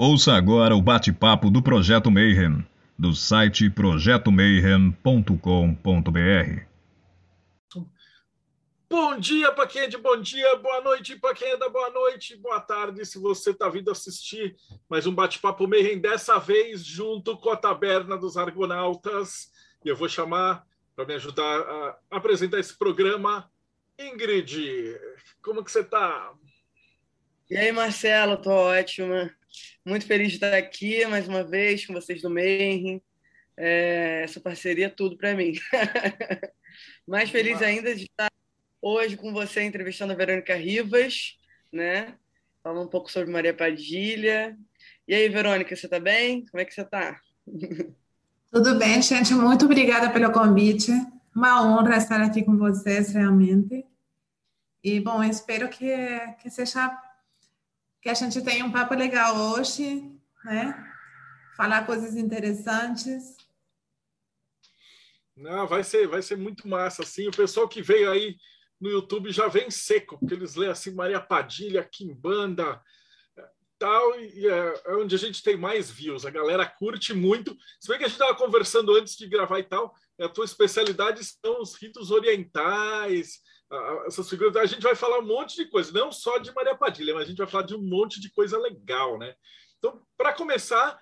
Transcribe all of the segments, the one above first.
Ouça agora o bate-papo do Projeto Mayhem, do site projetomayhem.com.br. Bom dia para quem é de bom dia, boa noite para quem é da boa noite, boa tarde se você está vindo assistir mais um bate-papo Mayhem, dessa vez junto com a Taberna dos Argonautas. E eu vou chamar, para me ajudar a apresentar esse programa, Ingrid. Como que você está? E aí, Marcelo, tô ótima. Muito feliz de estar aqui mais uma vez com vocês do Mayhem. É, essa parceria é tudo para mim. Mais feliz ainda de estar hoje com você entrevistando a Verônica Rivas, né? Falando um pouco sobre Maria Padilha. E aí, Verônica, você está bem? Como é que você está? Tudo bem, gente. Muito obrigada pelo convite. Uma honra estar aqui com vocês, realmente. E, bom, espero que, que seja que a gente tenha um papo legal hoje, né? Falar coisas interessantes. Não, vai ser, vai ser muito massa, assim. O pessoal que veio aí no YouTube já vem seco, porque eles lêem assim Maria Padilha, Kimbanda, tal, e é, é, onde a gente tem mais views. A galera curte muito. Se bem que a gente estava conversando antes de gravar e tal, a tua especialidade são os ritos orientais, essas figuras. A gente vai falar um monte de coisa, não só de Maria Padilha, mas a gente vai falar de um monte de coisa legal, né? Então, para começar,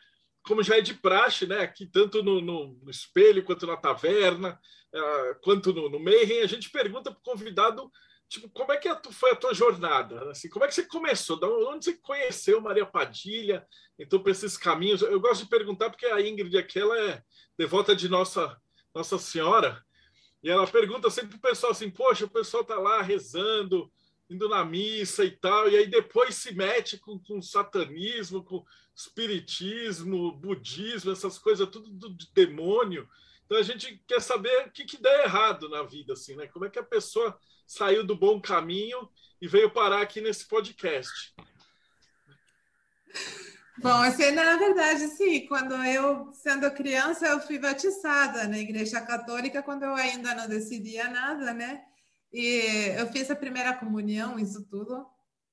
como já é de praxe, né? Aqui tanto no, no, no espelho quanto na taverna, uh, quanto no, no a gente pergunta para o convidado tipo, como é que foi a tua jornada? Assim, como é que você começou? De onde você conheceu Maria Padilha? Então, para esses caminhos, eu gosto de perguntar porque a Ingrid aqui ela é devota de Nossa Nossa Senhora e ela pergunta sempre para o pessoal assim: poxa, o pessoal está lá rezando, indo na missa e tal, e aí depois se mete com, com satanismo, com espiritismo, budismo, essas coisas tudo do, de demônio. Então a gente quer saber o que, que dá errado na vida, assim, né? Como é que a pessoa saiu do bom caminho e veio parar aqui nesse podcast. Bom, na verdade, sim, quando eu, sendo criança, eu fui batizada na igreja católica quando eu ainda não decidia nada, né? E eu fiz a primeira comunhão, isso tudo,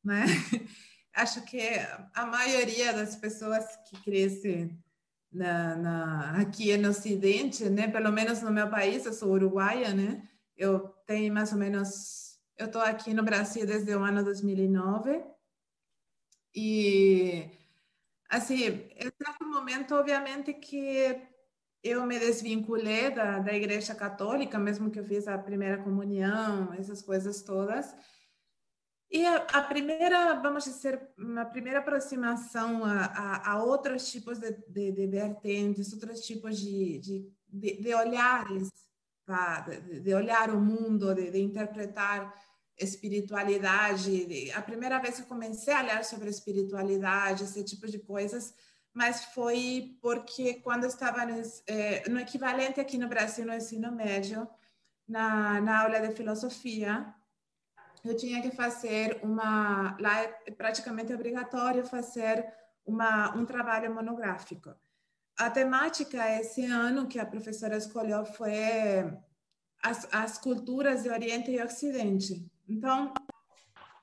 né? Acho que a maioria das pessoas que crescem na, na, aqui no Ocidente, né? Pelo menos no meu país, eu sou uruguaia, né? Eu tenho mais ou menos, eu estou aqui no Brasil desde o ano 2009 e assim, em certo momento, obviamente, que eu me desvinculei da, da igreja católica, mesmo que eu fiz a primeira comunhão, essas coisas todas. E a, a primeira, vamos dizer, uma primeira aproximação a, a, a outros tipos de, de, de, vertentes, outros tipos de, de, de olhares, tá? de, olhar o mundo, de, interpretar espiritualidade. A primeira vez que comecei a ler sobre espiritualidade, esse tipo de coisas, mas foi porque quando estava no, eh, no equivalente aqui no Brasil, no ensino médio, na, na aula de filosofia, eu tinha que fazer uma. Lá é praticamente obrigatório fazer uma, um trabalho monográfico. A temática esse ano que a professora escolheu foi as, as culturas de Oriente e Ocidente. Então,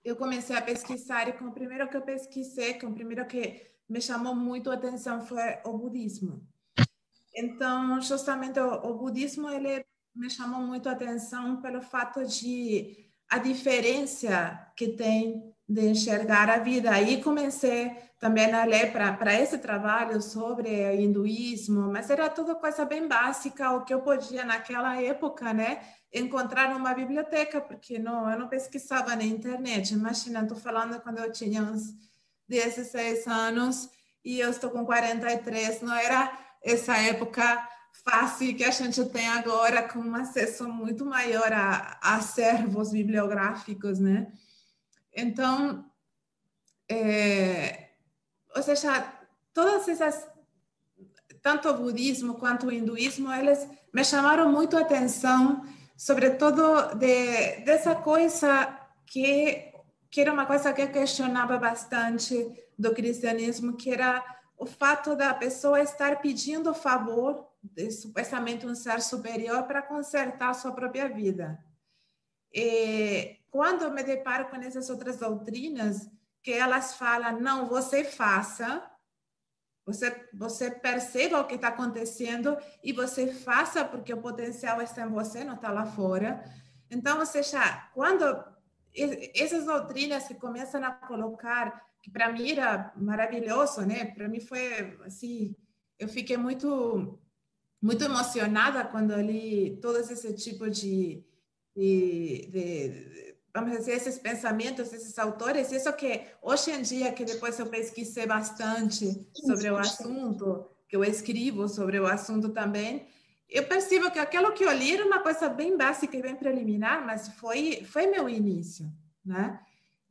eu comecei a pesquisar e com o primeiro que eu pesquisei, com o primeiro que me chamou muito a atenção foi o budismo. Então, justamente o, o budismo ele me chamou muito a atenção pelo fato de a diferença que tem de enxergar a vida. Aí comecei também a ler para esse trabalho sobre hinduísmo, mas era tudo coisa bem básica, o que eu podia naquela época, né? encontrar numa biblioteca, porque não, eu não pesquisava na internet. Imagina, estou falando quando eu tinha uns 16 anos e eu estou com 43. Não era essa época fácil que a gente tem agora, com um acesso muito maior a, a acervos bibliográficos, né? Então, é, ou seja, todas essas, tanto o budismo quanto o hinduísmo, eles me chamaram muito a atenção sobretudo de, dessa coisa que, que era uma coisa que eu questionava bastante do cristianismo, que era o fato da pessoa estar pedindo favor, de, supostamente um ser superior, para consertar sua própria vida. E quando eu me deparo com essas outras doutrinas, que elas falam, não, você faça, Você, você perceba o que está acontecendo e você faça porque o potencial está em você, não está lá fora. Então, você já, quando essas doutrinas que começam a colocar, que para mim era maravilhoso, né? Para mim foi assim, eu fiquei muito muito emocionada quando li todo esse tipo de, de, de, vamos dizer, esses pensamentos esses autores. Isso que hoje em dia, que depois eu pesquisei bastante sobre o assunto, que eu escrevo sobre o assunto também, eu percebo que aquilo que eu li era uma coisa bem básica e bem preliminar, mas foi, foi meu início, né?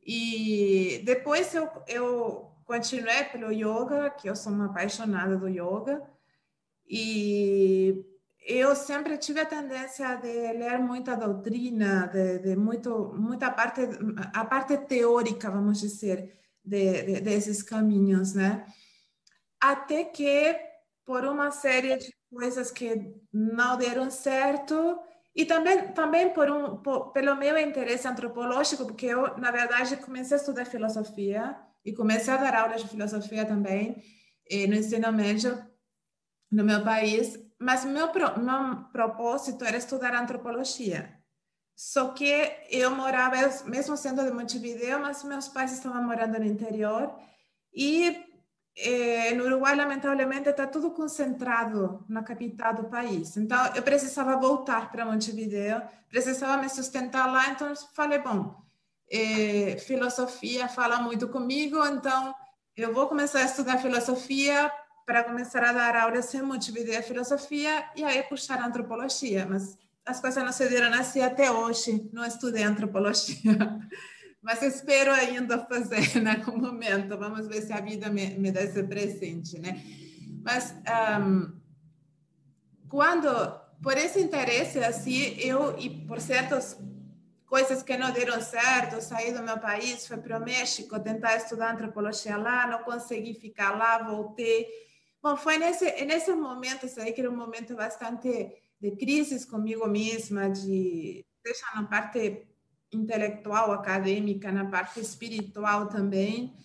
E depois eu, eu continuei pelo yoga, que eu sou uma apaixonada do yoga, e eu sempre tive a tendência de ler muita doutrina, de, de muito, muita parte, a parte teórica, vamos dizer, de, de, desses caminhos, né? Até que, por uma série de coisas que não deram certo, e também, também por um, por, pelo meu interesse antropológico, porque eu, na verdade, comecei a estudar filosofia e comecei a dar aulas de filosofia também eh, no ensino médio no meu país, mas meu, meu propósito era estudar antropologia. Só que eu morava, mesmo sendo de Montevideo, mas meus pais estavam morando no interior e eh, no Uruguai, lamentavelmente, está tudo concentrado na capital do país. Então, eu precisava voltar para Montevideo, precisava me sustentar lá. Então, falei, bom, eh, filosofia fala muito comigo, então eu vou começar a estudar filosofia para começar a dar aulas em Montevideo filosofia e aí puxar antropologia. Mas as coisas não se deram assim até hoje. Não estudei antropologia. Mas espero ainda fazer em algum momento. Vamos ver se a vida me, me dá esse presente, né? Mas um, quando, por esse interesse assim, eu e por certas coisas que não deram certo, saí do meu país, fui para o México tentar estudar antropologia lá, não consegui ficar lá, voltei. Bom, foi nesse nesse momento aí que era um momento bastante de crise comigo mesma, de deixar na parte intelectual, acadêmica, na parte espiritual também,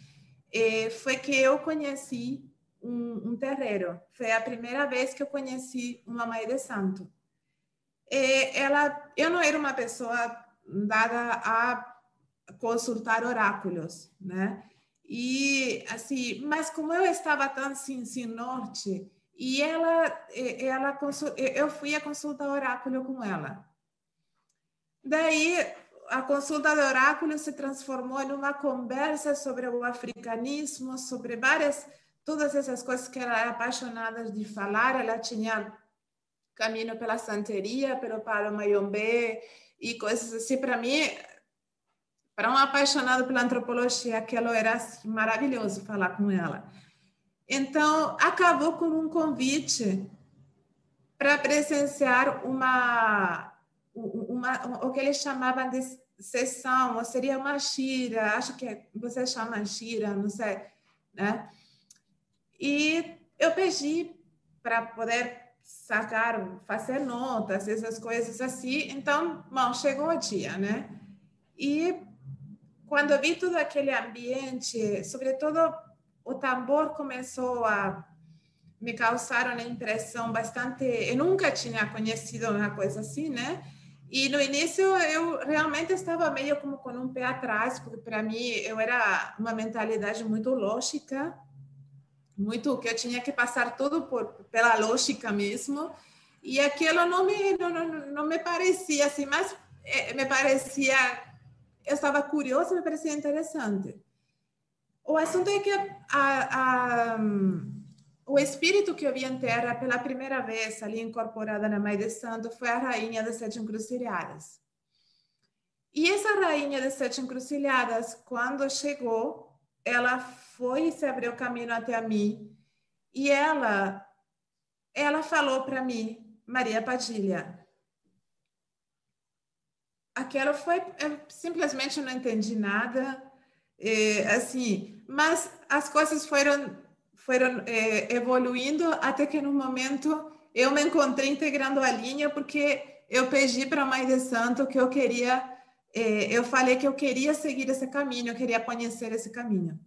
e foi que eu conheci um, um terreiro. Foi a primeira vez que eu conheci uma mãe de santo. E ela, eu não era uma pessoa dada a consultar oráculos, né? E assim, mas como eu estava tão assim, sem norte, e ela, ela eu fui a consultar oráculo com ela. Daí a consulta do oráculo se transformou em uma conversa sobre o africanismo, sobre várias, todas essas coisas que ela era apaixonada de falar. Ela tinha caminho pela santeria, pelo palo mayombe e coisas assim. Para mim, para um apaixonado pela antropologia, aquilo era assim, maravilhoso falar com ela. Então, acabou com um convite para presenciar uma uma, o que eles chamavam de sessão, ou seria uma gira, acho que você chama gira, não sei, né? E eu pedi para poder sacar, fazer notas, essas coisas assim. Então, bom, chegou o dia, né? E quando vi todo aquele ambiente, sobretudo o tambor começou a me causar uma impressão bastante. Eu nunca tinha conhecido uma coisa assim, né? E no início eu realmente estava meio como com um pé atrás, porque para mim eu era uma mentalidade muito lógica, muito que eu tinha que passar tudo por pela lógica mesmo. E aquilo não me não, não, não me parecia assim, mas é, me parecia eu estava curiosa, me parecia interessante. O assunto é que a, a o espírito que eu vi em terra pela primeira vez ali incorporada na Mãe de Santo foi a rainha das sete encruzilhadas. E essa rainha das sete encruzilhadas, quando chegou, ela foi e se abriu caminho até a mim e ela ela falou para mim, Maria Padilha, aquela foi eu simplesmente não entendi nada, é, assim, mas as coisas foram foram eh, evoluindo até que no momento eu me encontrei integrando a linha porque eu pedi para a Mãe de Santo que eu queria, eh, eu falei que eu queria seguir esse caminho, eu queria conhecer esse caminho.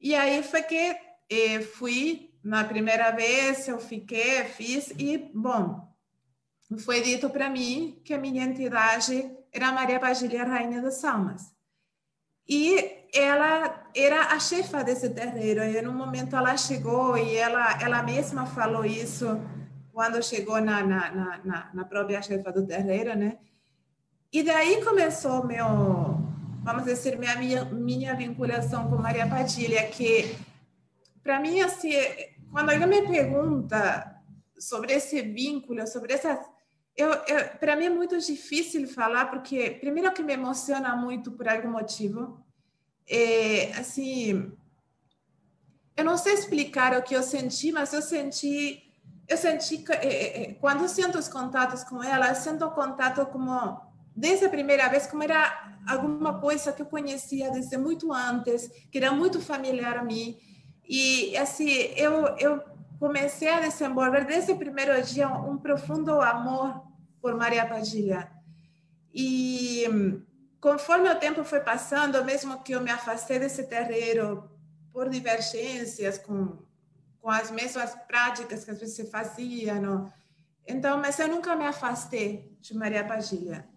E aí foi que e fui na primeira vez, eu fiquei, fiz, e, bom, foi dito para mim que a minha entidade era Maria Bagília, Rainha das Almas. E ela era a chefa desse terreiro. E no momento ela chegou e ela, ela mesma falou isso quando chegou na, na, na, na própria chefa do terreiro, né? E daí começou meu, vamos dizer, minha, minha, minha vinculação com Maria Padilha, que para mim, assim, quando alguém me pergunta sobre esse vínculo, sobre essas eu, eu para mim é muito difícil falar porque primeiro que me emociona muito por algum motivo. É, assim eu não sei explicar o que eu senti mas eu senti eu senti é, é, é, quando sinto os contatos com ela eu sinto o contato como desde a primeira vez como era alguma coisa que eu conhecia desde muito antes que era muito familiar a mim. E assim eu eu comecei a desenvolver desde o primeiro dia um profundo amor por Maria Padilha. E conforme o tempo foi passando, mesmo que eu me afastei desse terreiro por divergências com, com as mesmas práticas que às vezes se então, mas eu nunca me afastei de Maria Padilha.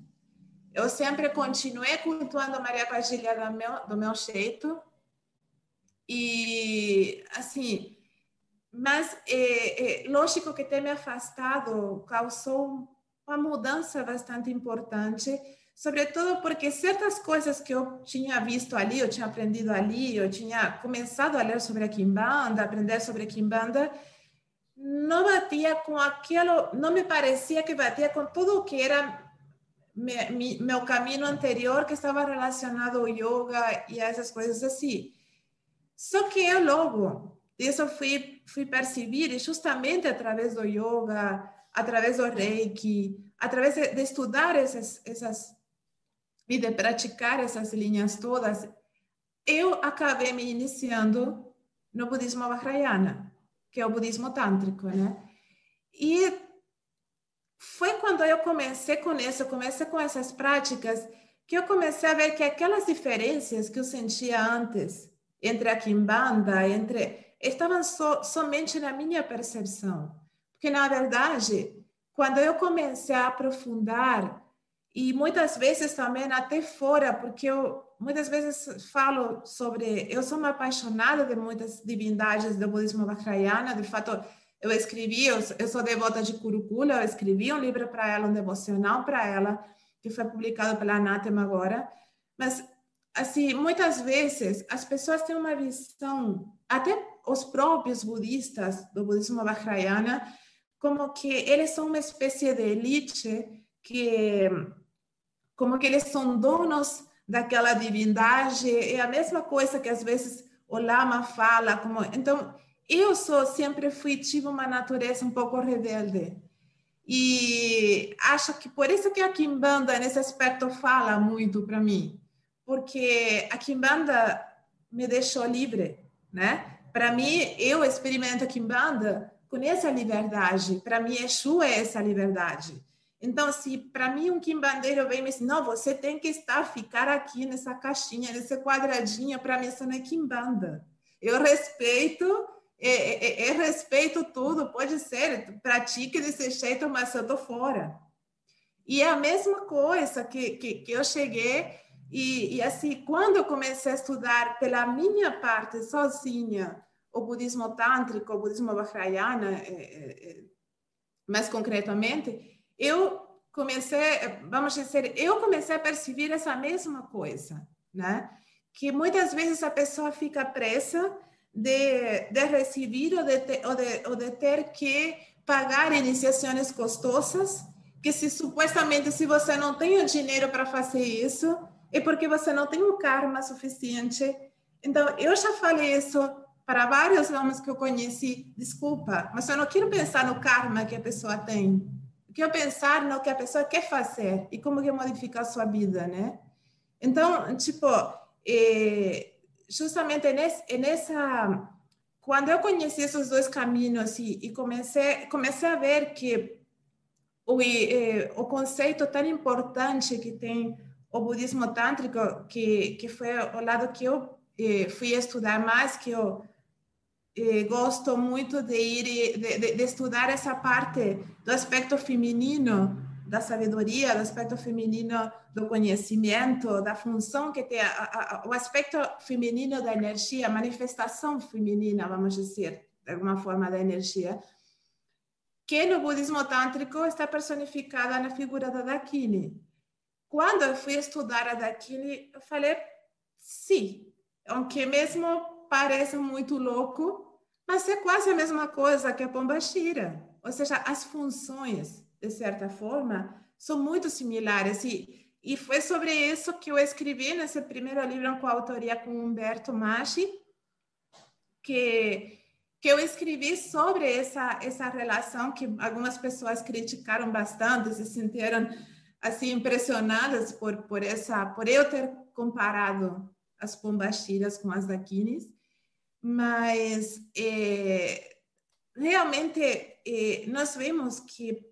Eu sempre continuei cultuando Maria Padilha do meu, do meu jeito. E, assim, mas é, é, lógico que ter me afastado causou uma mudança bastante importante, sobretudo porque certas coisas que eu tinha visto ali, eu tinha aprendido ali, eu tinha começado a ler sobre a Kimbanda, aprender sobre a Kimbanda, não batia com aquilo, não me parecia que batia com tudo o que era meu caminho anterior, que estava relacionado ao yoga e a essas coisas assim. Só que eu logo isso fui, fui perceber justamente através do yoga, através do reiki, através de, estudar essas, essas e de praticar essas linhas todas, eu acabei me iniciando no budismo vajrayana, que é o budismo tântrico, né? E foi quando eu comecei com isso, comecei com essas práticas, que eu comecei a ver que aquelas diferenças que eu sentia antes entre a Kimbanda, entre estavam so, somente na minha percepção. Porque, na verdade, quando eu comecei a aprofundar, e muitas vezes também até fora, porque eu muitas vezes falo sobre. Eu sou uma apaixonada de muitas divindades do budismo vajrayana, de fato. Eu escrevi, eu, eu sou devota de Kurukula, eu escrevi um livro para ela, um devocional para ela, que foi publicado pela Anatema agora. Mas, assim, muitas vezes as pessoas têm uma visão, até os próprios budistas do budismo vajrayana como que eles são uma espécie de elite que como que eles são donos daquela divindade. É a mesma coisa que às vezes o lama fala como então eu sou sempre fui tive uma natureza um pouco rebelde. E acho que por isso que a Kimbanda nesse aspecto fala muito para mim. Porque a Kimbanda me deixou livre né para mim, eu experimento Kimbanda com essa liberdade. Para mim, Exu é essa liberdade. Então, se para mim um quimbandeiro vem e me diz, não, você tem que estar, ficar aqui nessa caixinha, nesse quadradinho, para mim isso não é quimbanda. Eu respeito, é, é, é, é, respeito tudo, pode ser, pratique desse jeito, mas eu estou fora. E é a mesma coisa que, que, que eu cheguei, e, e assim, quando eu comecei a estudar pela minha parte, sozinha, o budismo tântrico, o budismo vajrayana, é, é, mais concretamente, eu comecei, vamos dizer, eu comecei a perceber essa mesma coisa, né? Que muitas vezes a pessoa fica presa de, de receber ou de, ter, ou, de, ou de ter que pagar iniciações custosas, que se supostamente se você não tem o dinheiro para fazer isso, é porque você não tem o karma suficiente. Então, eu já falei isso para vários homens que eu conheci, desculpa, mas eu não quero pensar no karma que a pessoa tem. Eu quero pensar no que a pessoa quer fazer e como que modificar a sua vida, né? Então, tipo, é, justamente nesse, nessa... Quando eu conheci esses dois caminhos e, comecei, comecei a ver que o, é, o conceito tão importante que tem o budismo tântrico, que, que foi o lado que eu é, fui estudar mais, que eu eh, gosto muito de ir de, de, de, estudar essa parte do aspecto feminino da sabedoria, do aspecto feminino do conhecimento, da função que tem a, a, o aspecto feminino da energia, a manifestação feminina, vamos dizer, de alguma forma da energia, que no budismo tântrico está personificada na figura da Dakini. Quando eu fui estudar a Dakini, eu falei, sim, aunque mesmo pareça muito louco, mas é quase a mesma coisa que a Pombashira. Ou seja, as funções, de certa forma, são muito similares. E, e foi sobre isso que eu escrevi nesse primeiro livro com a autoria com Humberto Machi, que que eu escrevi sobre essa essa relação que algumas pessoas criticaram bastante, se sentiram assim impressionadas por por essa por eu ter comparado as pombaxiras com as daquines, mas é, realmente é, nós vemos que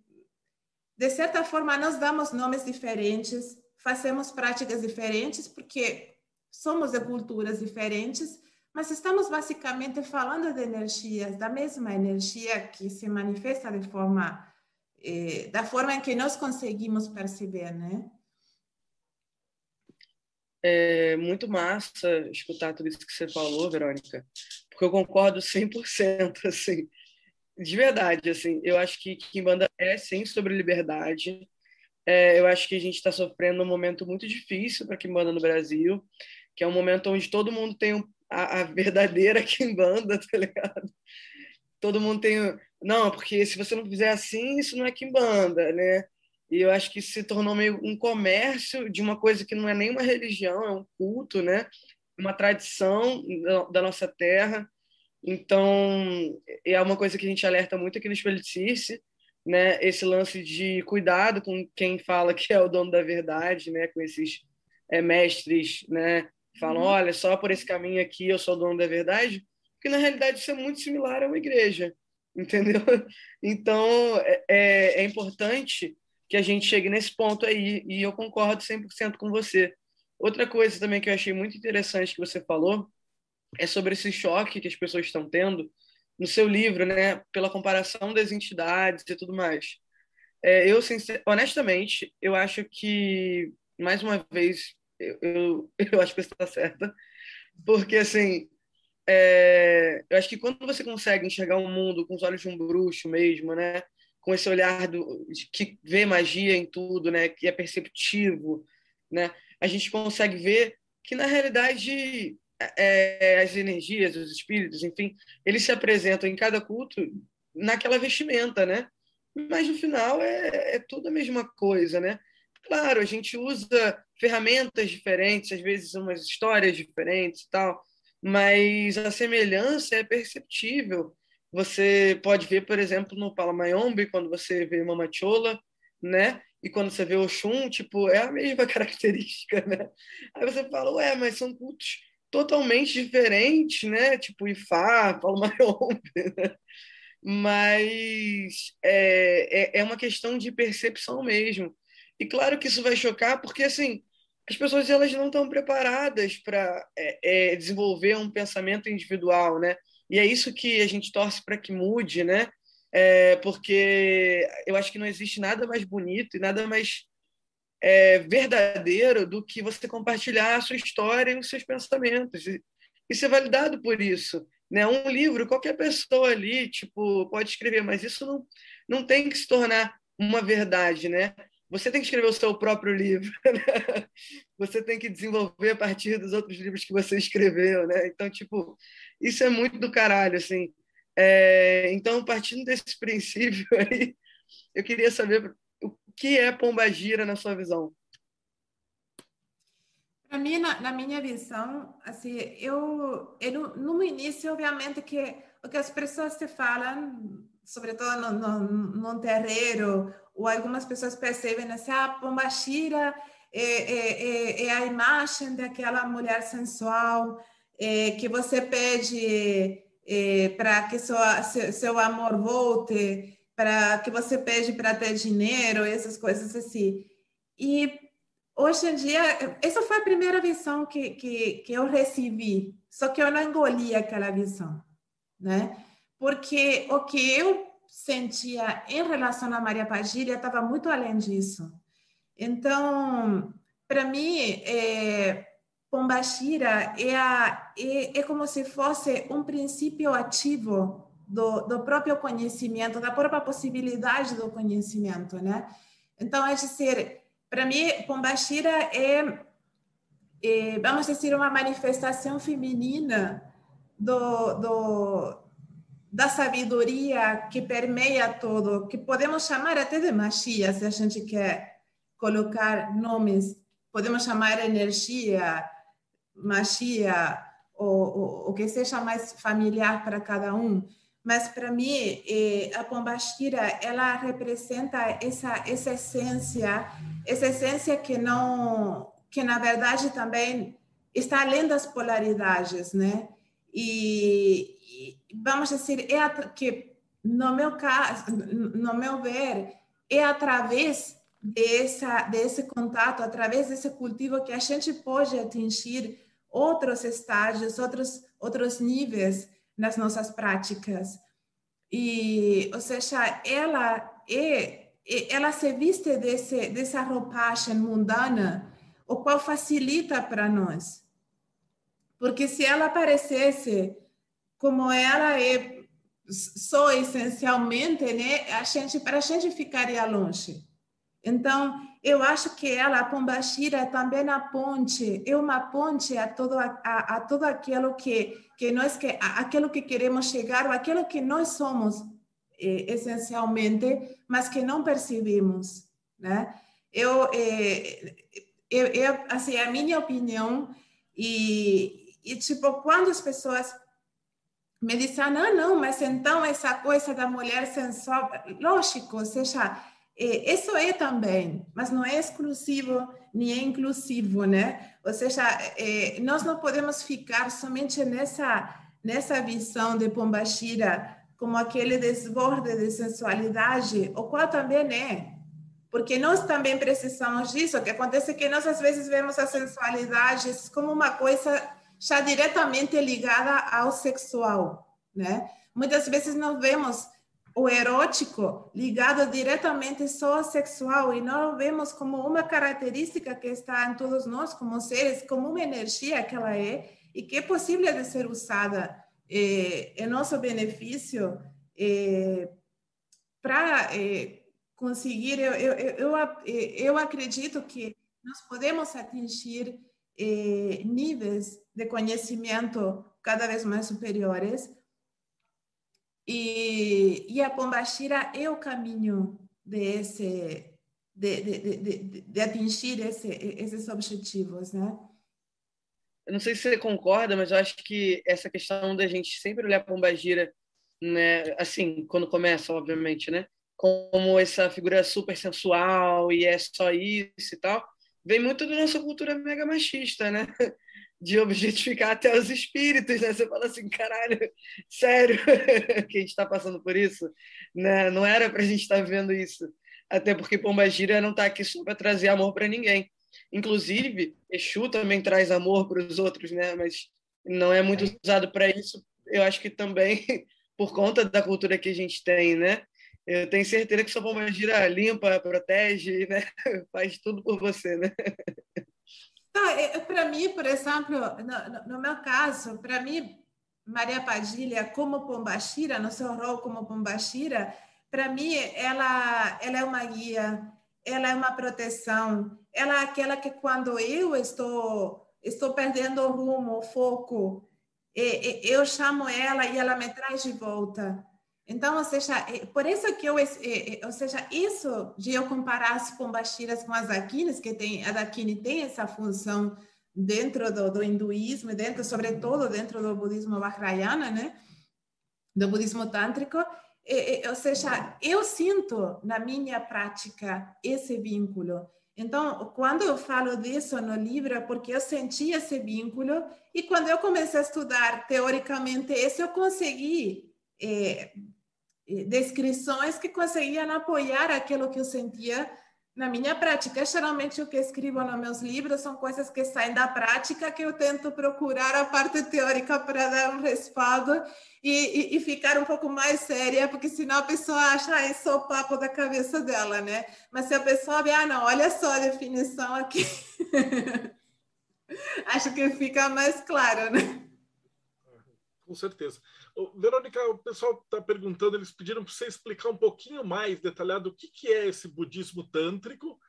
de certa forma nós damos nomes diferentes, fazemos práticas diferentes porque somos de culturas diferentes mas estamos basicamente falando de energias, da mesma energia que se manifesta de forma, eh, da forma em que nós conseguimos perceber, né? É muito massa escutar tudo isso que você falou, Verônica, porque eu concordo 100%, assim, de verdade, assim, eu acho que Kimbanda é, sim, sobre liberdade, é, eu acho que a gente está sofrendo um momento muito difícil para Kimbanda no Brasil, que é um momento onde todo mundo tem um a, a verdadeira Kimbanda, tá ligado? Todo mundo tem. Não, porque se você não fizer assim, isso não é Kimbanda, né? E eu acho que se tornou meio um comércio de uma coisa que não é nem uma religião, é um culto, né? Uma tradição da nossa terra. Então, é uma coisa que a gente alerta muito aqui no Espelho de Circe, né? Esse lance de cuidado com quem fala que é o dono da verdade, né? Com esses é, mestres, né? falam, uhum. olha, só por esse caminho aqui eu sou dono da verdade, porque na realidade isso é muito similar a uma igreja, entendeu? Então, é, é, é importante que a gente chegue nesse ponto aí, e eu concordo 100% com você. Outra coisa também que eu achei muito interessante que você falou é sobre esse choque que as pessoas estão tendo no seu livro, né, pela comparação das entidades e tudo mais. É, eu, honestamente, eu acho que, mais uma vez, eu, eu, eu acho que você está certa. Porque, assim, é, eu acho que quando você consegue enxergar um mundo com os olhos de um bruxo mesmo, né? Com esse olhar do, que vê magia em tudo, né? Que é perceptivo, né? A gente consegue ver que, na realidade, é, as energias, os espíritos, enfim, eles se apresentam em cada culto naquela vestimenta, né? Mas, no final, é, é tudo a mesma coisa, né? Claro, a gente usa ferramentas diferentes, às vezes umas histórias diferentes e tal, mas a semelhança é perceptível. Você pode ver, por exemplo, no Palamayombe, quando você vê uma machola, né? E quando você vê o Xum, tipo, é a mesma característica, né? Aí você fala, ué, mas são cultos totalmente diferentes, né? Tipo Ifá, Palamayombe, né? Mas é, é, é uma questão de percepção mesmo. E claro que isso vai chocar, porque assim as pessoas elas não estão preparadas para é, é, desenvolver um pensamento individual, né? E é isso que a gente torce para que mude, né? É, porque eu acho que não existe nada mais bonito e nada mais é, verdadeiro do que você compartilhar a sua história e os seus pensamentos e, e ser validado por isso. Né? Um livro, qualquer pessoa ali tipo, pode escrever, mas isso não, não tem que se tornar uma verdade, né? Você tem que escrever o seu próprio livro. Né? Você tem que desenvolver a partir dos outros livros que você escreveu, né? Então, tipo, isso é muito do caralho, assim. É, então, partindo desse princípio aí, eu queria saber o que é Pombagira na sua visão. Para mim, na, na, minha visão, assim, eu, eu no, início, obviamente, que o que as pessoas te falam, sobretudo no, no, no terreiro ou algumas pessoas percebem assim, ah, Pombagira é, é, é, é a imagem daquela mulher sensual é, que você pede é, para que seu, seu, seu, amor volte, para que você pede para ter dinheiro, essas coisas assim. E hoje em dia, essa foi a primeira visão que, que, que eu recebi, só que eu não engoli aquela visão. né? Porque o que eu sentia em relação a Maria Padilha estava muito além disso. Então, para mim, é, Pombashira é, a, é, é como se fosse um princípio ativo do, do próprio conhecimento, da própria possibilidade do conhecimento, né? Então, é dizer, para mim, Pombashira é, é, vamos dizer, uma manifestação feminina do, do, da sabedoria que permeia todo, que podemos chamar até de magia, se a gente quer colocar nomes, podemos chamar energia, magia, ou o que seja mais familiar para cada um. Mas para mim, eh, a Pombashira, ela representa essa essa essência, essa essência que não que na verdade também está além das polaridades, né? E, vamos dizer, é que no meu caso, no meu ver, é através dessa desse contato, através desse cultivo que a gente pode atingir outros estágios, outros outros níveis nas nossas práticas. E, ou seja, ela é ela se viste desse dessa roupagem mundana, o qual facilita para nós. Porque se ela aparecesse como ela é só essencialmente, né, a gente para a gente ficaria longe. Então, eu acho que ela, a Pombashira, é também a ponte, é uma ponte a todo, a, a, todo aquilo que, que nós, que, aquilo que queremos chegar, ou aquilo que nós somos eh, essencialmente, mas que não percebemos, né? Eu, eh, eu, eu, assim, a minha opinião, e, e tipo, quando as pessoas me dizem, ah, não, não, mas então essa coisa da mulher sensual, lógico, ou seja, isso é também, mas não é exclusivo nem é inclusivo, né? Ou seja, é, nós não podemos ficar somente nessa nessa visão de Pombashira como aquele desborde de sensualidade, o qual também é, porque nós também precisamos disso. O que acontece é que nós às vezes vemos a sensualidade como uma coisa já diretamente ligada ao sexual, né? Muitas vezes nós vemos o erótico ligado diretamente só ao sexual e nós vemos como uma característica que está em todos nós como seres, como uma energia que ela é e que é possível de ser usada eh, em nosso benefício eh, para eh, conseguir. Eu, eu, eu, eu, acredito que nós podemos atingir eh, níveis de conhecimento cada vez mais superiores e, e a Pombashira é o caminho desse, de, de, de, de atingir esse, esses objetivos, né? Eu não sei se você concorda, mas eu acho que essa questão da gente sempre olhar Pombagira, né, assim, quando começa, obviamente, né, como essa figura super sensual e é só isso e tal, vem muito da nossa cultura mega machista, né? De objetificar até os espíritos, né? Você fala assim, caralho, sério que a gente está passando por isso? Né? Não era para a gente estar tá vendo isso. Até porque Pombagira não está aqui só para trazer amor para ninguém. Inclusive, Exu também traz amor para os outros, né? Mas não é muito usado para isso. Eu acho que também por conta da cultura que a gente tem, né? Eu tenho certeza que sua Pombagira limpa, protege, né? Faz tudo por você, né? Para mim, por exemplo, no, no meu caso, para mim, Maria Padilha, como Pombashira, no seu rol como Pombashira, para mim, ela, ela é uma guia, ela é uma proteção, ela é aquela que quando eu estou, estou perdendo o rumo, o foco, eu chamo ela e ela me traz de volta. Então, ou seja, é, por isso que eu, é, é, ou seja, isso de eu comparar as pombaxiras com as daquines, que tem, a daquine tem essa função dentro do, do hinduísmo, dentro, sobretudo dentro do budismo vajrayana, né? Do budismo tântrico, é, é, ou seja, eu sinto na minha prática esse vínculo. Então, quando eu falo disso no livro, é porque eu senti esse vínculo e quando eu comecei a estudar teoricamente isso, eu consegui é, descrições que conseguiam apoiar aquilo que eu sentia na minha prática. Geralmente o que escrevo nos meus livros são coisas que saem da prática, que eu tento procurar a parte teórica para dar um respaldo e, e, e ficar um pouco mais séria, porque senão a pessoa acha, ah, isso é o papo da cabeça dela, né? Mas se a pessoa vê, ah, não, olha só a definição aqui, acho que fica mais claro, né? Com certeza. Verônica, o pessoal está perguntando, eles pediram para você explicar um pouquinho mais detalhado o que, que é esse budismo tântrico,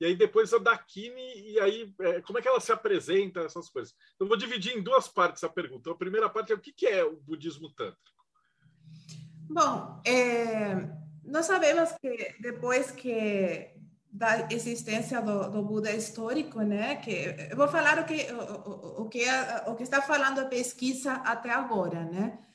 e aí depois a Dakini, e aí é, como é que ela se apresenta, essas coisas. Então, eu vou dividir em duas partes a pergunta. A primeira parte é o que, que é o budismo tântrico? Bom, é, nós sabemos que depois que da existência do, do, Buda histórico, né? Que eu vou falar o que o, o, que o que está falando a pesquisa até agora, né?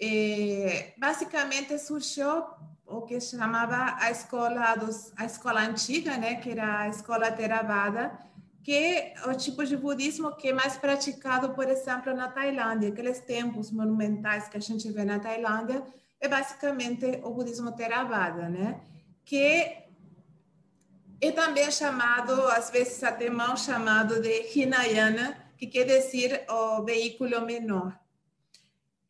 É, basicamente surgiu o que chamava a escola dos, a escola antiga, né, que era a escola Theravada, que é o tipo de budismo que é mais praticado, por exemplo, na Tailândia, aqueles templos monumentais que a gente vê na Tailândia, é basicamente o budismo Theravada, né, que é também chamado, às vezes até mal chamado de Hinayana, que quer dizer o veículo menor.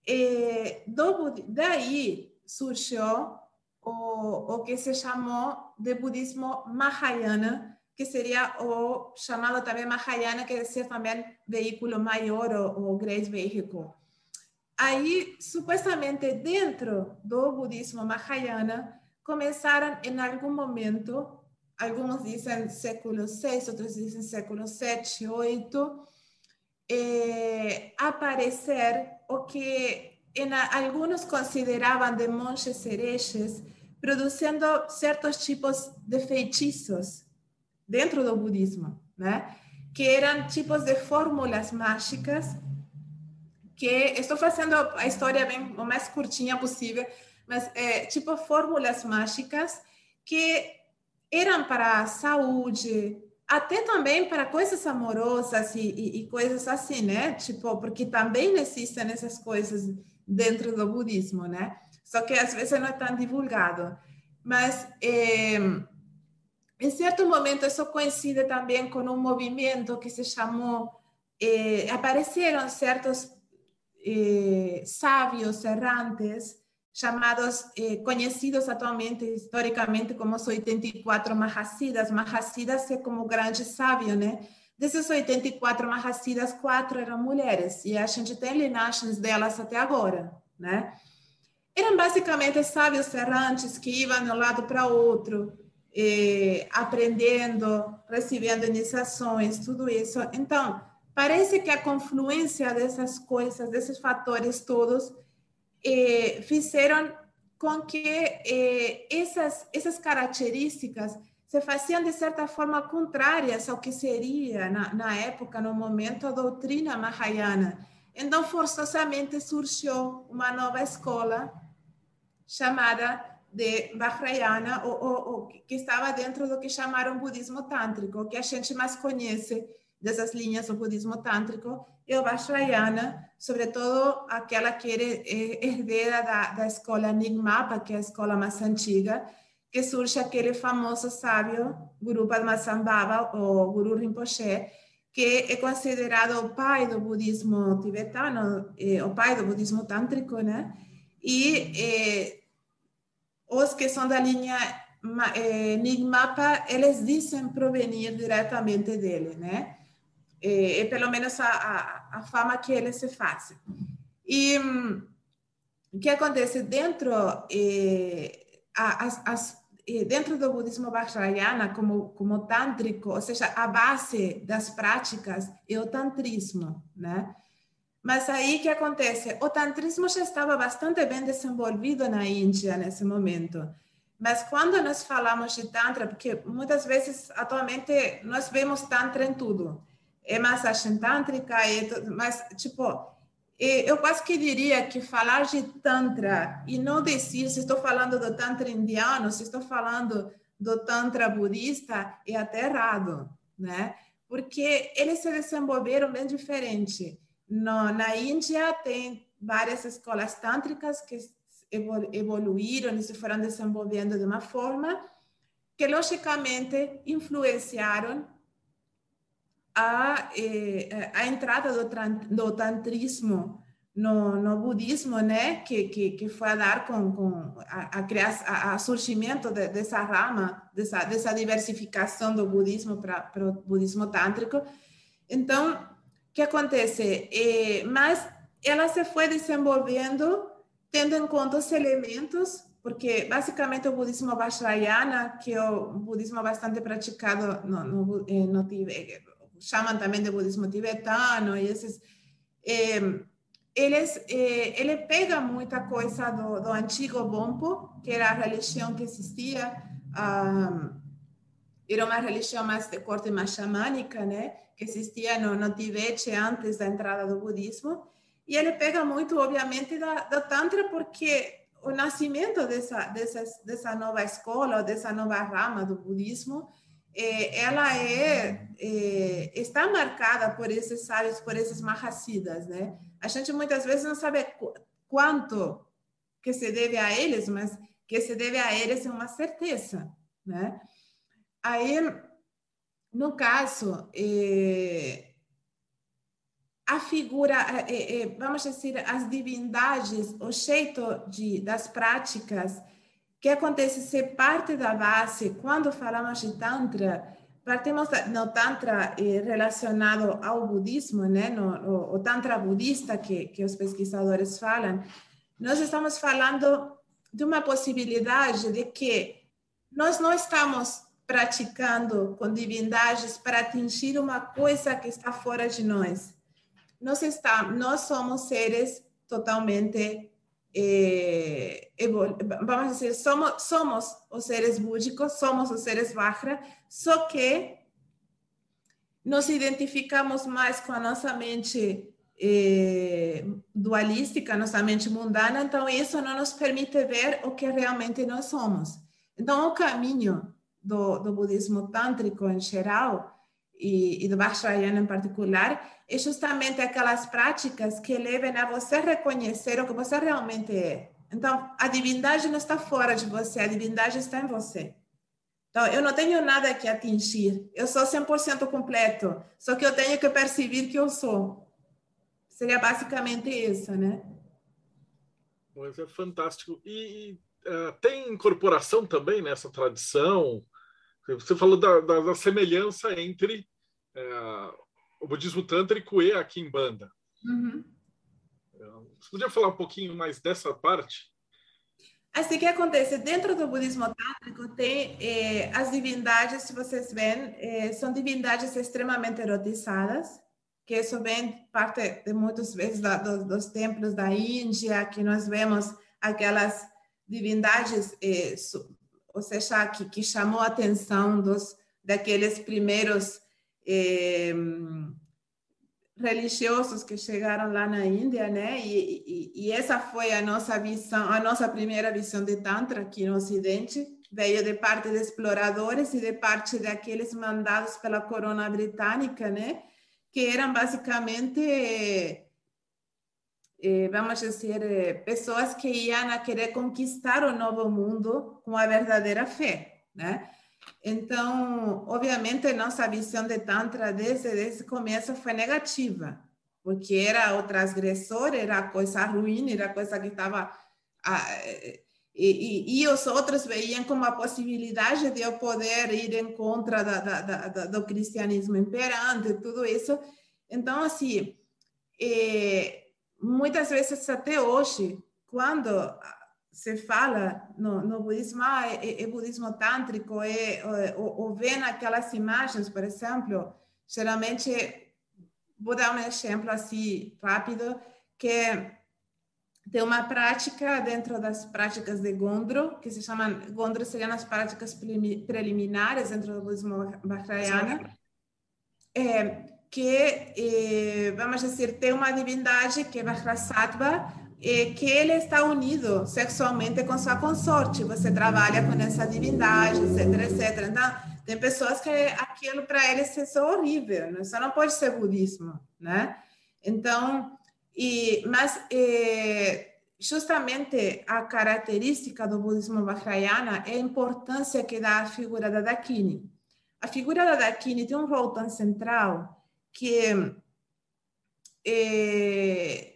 E do, daí surgiu o, o que se chamou de budismo Mahayana, que seria o chamado também Mahayana, que quer dizer também veículo maior ou, Great Vehicle. Aí, supostamente, dentro do budismo Mahayana, começaram em algum momento, alguns dizem século 6, outros dizem século 7, 8, eh, aparecer o que en, algunos consideraban de monjes herejes, produzindo certos tipos de feitiços dentro do budismo, né? que eram tipos de fórmulas mágicas, que estou fazendo a história bem o mais curtinha possível, mas é, tipo fórmulas mágicas que eram para a saúde, até também para coisas amorosas e, e, e, coisas assim, né? Tipo, porque também existem essas coisas dentro do budismo, né? Só que às vezes não é tão divulgado. Mas é, em certo momento isso coincide também com um movimento que se chamou é, apareceram certos é, sábios errantes chamados, eh, conhecidos atualmente, historicamente, como os 84 Mahasidas. Mahasidas é como grande sábio, né? Desses 84 Mahasidas, quatro eram mulheres, e a gente tem linagens delas até agora, né? Eram basicamente sábios errantes que iam de um lado para outro, eh, aprendendo, recebendo iniciações, tudo isso. Então, parece que a confluência dessas coisas, desses fatores todos, eh, fizeram com que eh, essas, essas características se faziam de certa forma contrárias ao que seria na, na época, no momento, a doutrina Mahayana. Então, forçosamente surgiu uma nova escola chamada de Vajrayana, ou, ou, ou, que estava dentro do que chamaram budismo tântrico, que a gente mais conhece dessas linhas do budismo tântrico, é o Vajrayana, sobretudo aquela que é herdeira da, da escola Nigmapa, que é a escola mais antiga, que surge aquele famoso sábio Guru Padmasambhava, ou Guru Rinpoche, que é considerado o pai do budismo tibetano, eh, o pai do budismo tântrico, né? E eh, os que são da linha eh, Nigmapa, eles dizem provenir diretamente dele, né? É, é pelo menos a, a, a, fama que eles se fazem. E hum, o que acontece dentro eh, as, as dentro do budismo vajrayana, como, como tântrico, ou seja, a base das práticas é o tantrismo, né? Mas aí que acontece? O tantrismo já estava bastante bem desenvolvido na Índia nesse momento. Mas quando nós falamos de tantra, porque muitas vezes atualmente nós vemos tantra em tudo, é massagem tântrica, é, mas tipo eu quase que diria que falar de Tantra e não dizer se estou falando do Tantra indiano, se estou falando do Tantra budista, é até errado, né? Porque eles se desenvolveram bem diferente. No, na Índia tem várias escolas tântricas que evoluíram e se foram desenvolvendo de uma forma, que logicamente influenciaram a, eh, a entrada do, do tantrismo no, no budismo, né, que, que, que foi a dar com, com a, a, a, surgimento de, dessa rama, dessa, dessa diversificação do budismo para o budismo tântrico. Então, o que acontece? É, mas ela se foi desenvolvendo tendo em conta os elementos, porque basicamente o budismo Vajrayana, que é o budismo bastante praticado no, no, eh, no Tibete, chamam também de budismo tibetano e esses eles é, ele pega muita coisa do, do antigo Bompo que era a religião que existia era uma religião mais de corte mais xamânica né que existia no, no Tibete antes da entrada do budismo. E ele pega muito obviamente da, do tantra porque o nascimento dessa dessa dessa nova escola dessa nova rama do budismo é, ela é, é, está marcada por esses sábios, por esses mahasiddhas, né? A gente muitas vezes não sabe quanto que se deve a eles, mas que se deve a eles é uma certeza, né? Aí, no caso, é, a figura, vamos dizer, as divindades, o jeito de, das práticas que acontece ser parte da base quando falamos de Tantra, partimos no Tantra eh, relacionado ao budismo, né? no, no, o Tantra budista que, que os pesquisadores falam, nós estamos falando de uma possibilidade de que nós não estamos praticando com divindades para atingir uma coisa que está fora de nós. Nós, está, nós somos seres totalmente eh, vamos dizer, somos, somos os seres búdicos, somos os seres Vajra, só que nos identificamos mais com a nossa mente eh, dualística, nossa mente mundana, então isso não nos permite ver o que realmente nós somos. Então, o caminho do, budismo tântrico em geral e do Vajrayana em particular é justamente aquelas práticas que levem a você reconhecer o que você realmente é. Então, a divindade não está fora de você, a divindade está em você. Então, eu não tenho nada que atingir, eu sou 100% completo, só que eu tenho que perceber que eu sou. Seria basicamente isso, né? Mas é fantástico. E, uh, tem incorporação também nessa tradição? Você falou da, da, da semelhança entre uh, o budismo tântrico e a Kimbanda. Uhum. Você podia falar um pouquinho mais dessa parte? Assim que acontece dentro do budismo tântrico tem eh, as divindades, se vocês veem, eh, são divindades extremamente erotizadas, que isso vem parte de muitas vezes da, dos, dos, templos da Índia, que nós vemos aquelas divindades, eh, ou seja, que, que chamou a atenção dos daqueles primeiros eh, religiosos que chegaram lá na Índia, né? E, e, e, essa foi a nossa visão, a nossa primeira visão de Tantra aqui no Ocidente. Veio de parte de exploradores e de parte daqueles mandados pela corona britânica, né? Que eram basicamente, eh, vamos dizer, eh, pessoas que iam a querer conquistar o novo mundo com a verdadeira fé, né? Então, obviamente, nossa visão de Tantra desde, desde o começo foi negativa, porque era o transgressor, era a coisa ruim, era a coisa que estava. E, e, e, os outros veiam como a possibilidade de eu poder ir em contra da, da, da, do cristianismo imperante, tudo isso. Então, assim, é, muitas vezes até hoje, quando se fala no, no budismo, ah, é, é, budismo tântrico, é, é, ou, ou vê naquelas imagens, por exemplo, geralmente, vou dar um exemplo assim rápido, que tem uma prática dentro das práticas de Gondro, que se chamam, Gondro seriam as práticas preliminares dentro do budismo Vajrayana, é, que, é, vamos dizer, tem uma divindade que é Vajrasattva, é que ele está unido sexualmente com sua consorte. Você trabalha com essa divindade, etc, etc. Então, tem pessoas que aquilo para eles é horrível, né? isso não pode ser budismo, né? Então, e, mas é, justamente a característica do budismo Vajrayana é a importância que dá à figura da Dakini. A figura da Dakini tem um rol tão central que é,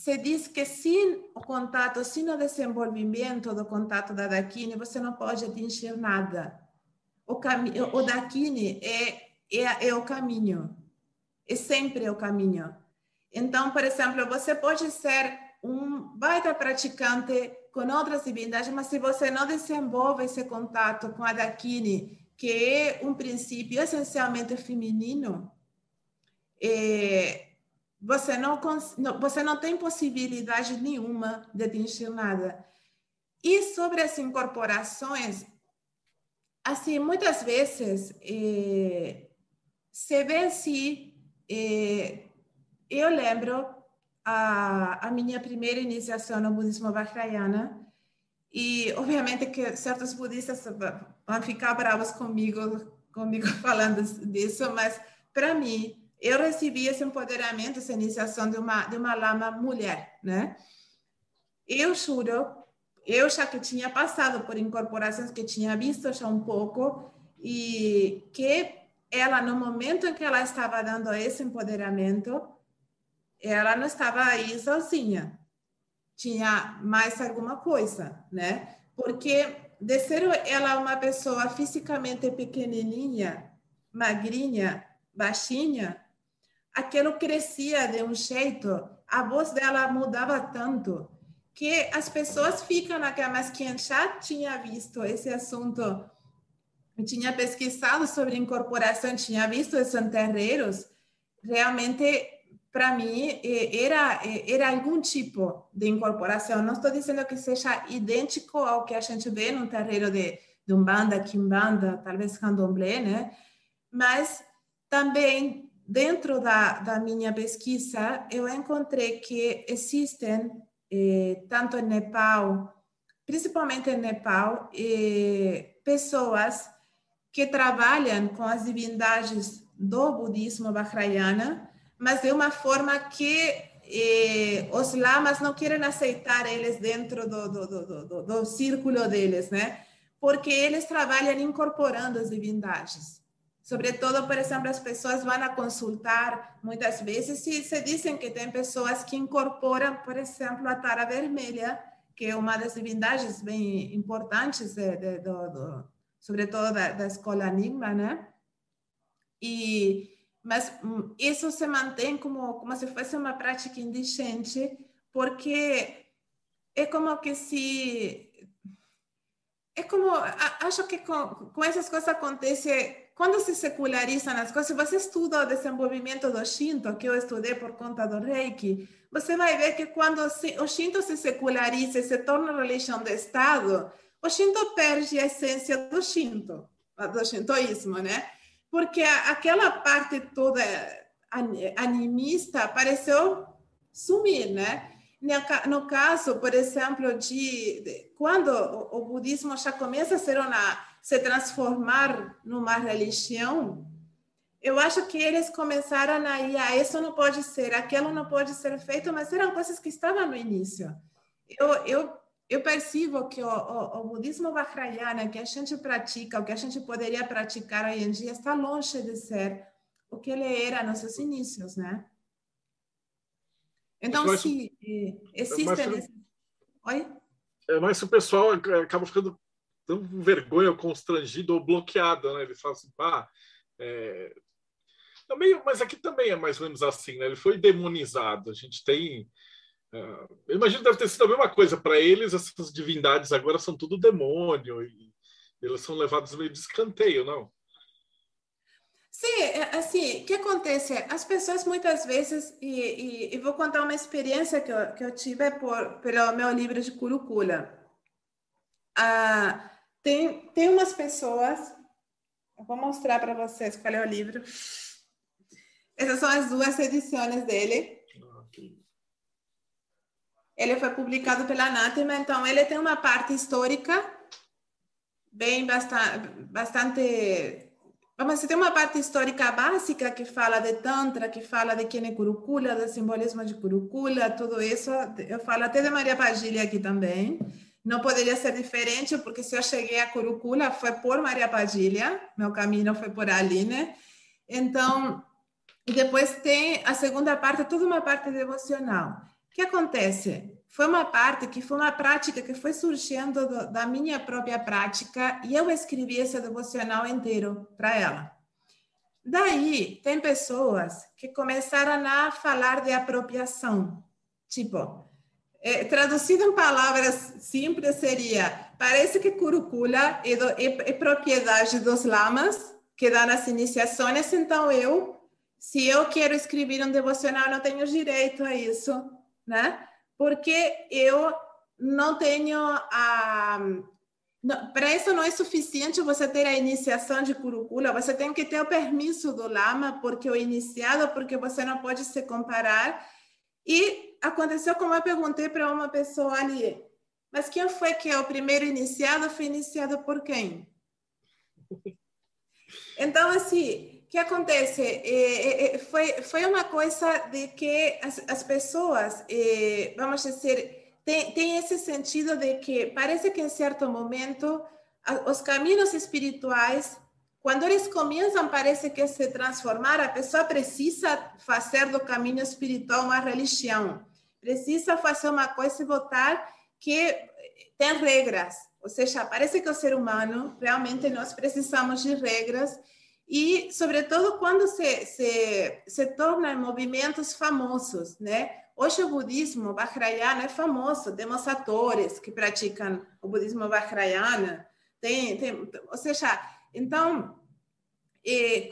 se diz que sem o contato, sem o desenvolvimento do contato da Dakini, você não pode atingir nada. O, caminho, o Dakini é, é, é o caminho, é sempre o caminho. Então, por exemplo, você pode ser um baita praticante com outras divindades, mas se você não desenvolve esse contato com a Dakini, que é um princípio essencialmente feminino, é, você não, você não tem possibilidade nenhuma de atingir nada. E sobre as incorporações, assim, muitas vezes é, se vê assim, é, eu lembro a, a minha primeira iniciação no budismo Vajrayana, e obviamente que certos budistas vão ficar bravos comigo, comigo falando disso, mas para mim, eu recebi esse empoderamento, essa iniciação de uma, de uma lama mulher, né? Eu juro, eu já que tinha passado por incorporações, que tinha visto já um pouco, e que ela, no momento em que ela estava dando esse empoderamento, ela não estava aí sozinha. Tinha mais alguma coisa, né? Porque de ser ela uma pessoa fisicamente pequenininha, magrinha, baixinha, aquilo crescia de um jeito, a voz dela mudava tanto que as pessoas ficam naquela, mas quem já tinha visto esse assunto, tinha pesquisado sobre incorporação, tinha visto esses terreiros, realmente para mim, era, era algum tipo de incorporação. Não estou dizendo que seja idêntico ao que a gente vê num terreiro de, de Umbanda, Kimbanda, talvez Candomblé, né? Mas também, dentro da, da minha pesquisa, eu encontrei que existem, eh, tanto em Nepal, principalmente em Nepal, eh, pessoas que trabalham com as divindades do budismo Vajrayana, mas de uma forma que eh, os lamas não querem aceitar eles dentro do, do, do, do, do círculo deles, né? Porque eles trabalham incorporando as divindades. Sobretudo, por exemplo, as pessoas vão a consultar muitas vezes e se dizem que tem pessoas que incorporam, por exemplo, a tara vermelha, que é uma das divindades bem importantes, de, de, do, do, sobretudo da, da escola Enigma, né? E mas hum, isso se mantém como, como se fosse uma prática indigente, porque é como que se. É como. Acho que com, com essas coisas acontece. Quando se secularizam as coisas, se você estuda o desenvolvimento do Shinto, que eu estudei por conta do Reiki, você vai ver que quando o Shinto se seculariza e se torna religião de Estado, o Shinto perde a essência do Shinto, do Shintoísmo, né? porque aquela parte toda animista pareceu sumir, né? No caso, por exemplo, de, quando o, o, budismo já começa a ser uma se transformar numa religião, eu acho que eles começaram a ir, ah, isso não pode ser, aquilo não pode ser feito, mas eram coisas que estavam no início. Eu, eu eu percebo que o, o, o, budismo Vajrayana que a gente pratica, o que a gente poderia praticar hoje em dia, está longe de ser o que ele era nos seus inícios, né? Então, mas, se existem... Mas, Oi? É, mas o pessoal acaba ficando tão vergonha, constrangido ou bloqueado, né? Eles falam assim, pá... É... Também, mas aqui também é mais ou menos assim, né? Ele foi demonizado. A gente tem é, eu imagino que deve ter sido a mesma coisa para eles. Essas divindades agora são tudo demônio e eles são levados meio de escanteio, não? Sim, é, assim, o que acontece? As pessoas muitas vezes, e, e, e, vou contar uma experiência que eu, que eu tive por, pelo meu livro de Curupula. Ah, tem, tem umas pessoas, eu vou mostrar para vocês qual é o livro. Essas são as duas edições dele. Ele foi publicado pela Anátema, então ele tem uma parte histórica bem bastante, bastante Vamos ter uma parte histórica básica que fala de Tantra, que fala de quem é Curukula, do simbolismo de Curukula, tudo isso. Eu falo até de Maria Padilha aqui também. Não poderia ser diferente, porque se eu cheguei a Curukula foi por Maria Padilha, meu caminho foi por ali, né? Então, e depois tem a segunda parte, toda uma parte devocional. O que acontece? Foi uma parte que foi uma prática que foi surgindo do, da minha própria prática e eu escrevi esse devocional inteiro para ela. Daí, tem pessoas que começaram a falar de apropriação. Tipo, é, traduzido em palavras simples seria: parece que Curupula é, do, é, é propriedade dos lamas que dão as iniciações, então eu se eu quero escrever um devocional, não tenho direito a isso, né? Porque eu não tenho a. Para isso não é suficiente você ter a iniciação de curúcula, você tem que ter o permisso do lama, porque o iniciado, porque você não pode se comparar. E aconteceu como eu perguntei para uma pessoa ali, mas quem foi que é o primeiro iniciado? Foi iniciado por quem? Então, assim, que acontece? É, é, foi, foi uma coisa de que as, as pessoas, é, vamos dizer, tem, tem esse sentido de que parece que em certo momento os caminhos espirituais, quando eles começam, parece que se transformar, a pessoa precisa fazer do caminho espiritual uma religião, precisa fazer uma coisa e votar que tem regras. Ou seja, parece que o ser humano, realmente nós precisamos de regras e, sobretudo, quando se, se, se torna movimentos famosos, né? Hoje o budismo Vajrayana é famoso, temos atores que praticam o budismo Vajrayana, tem, tem, ou seja, então,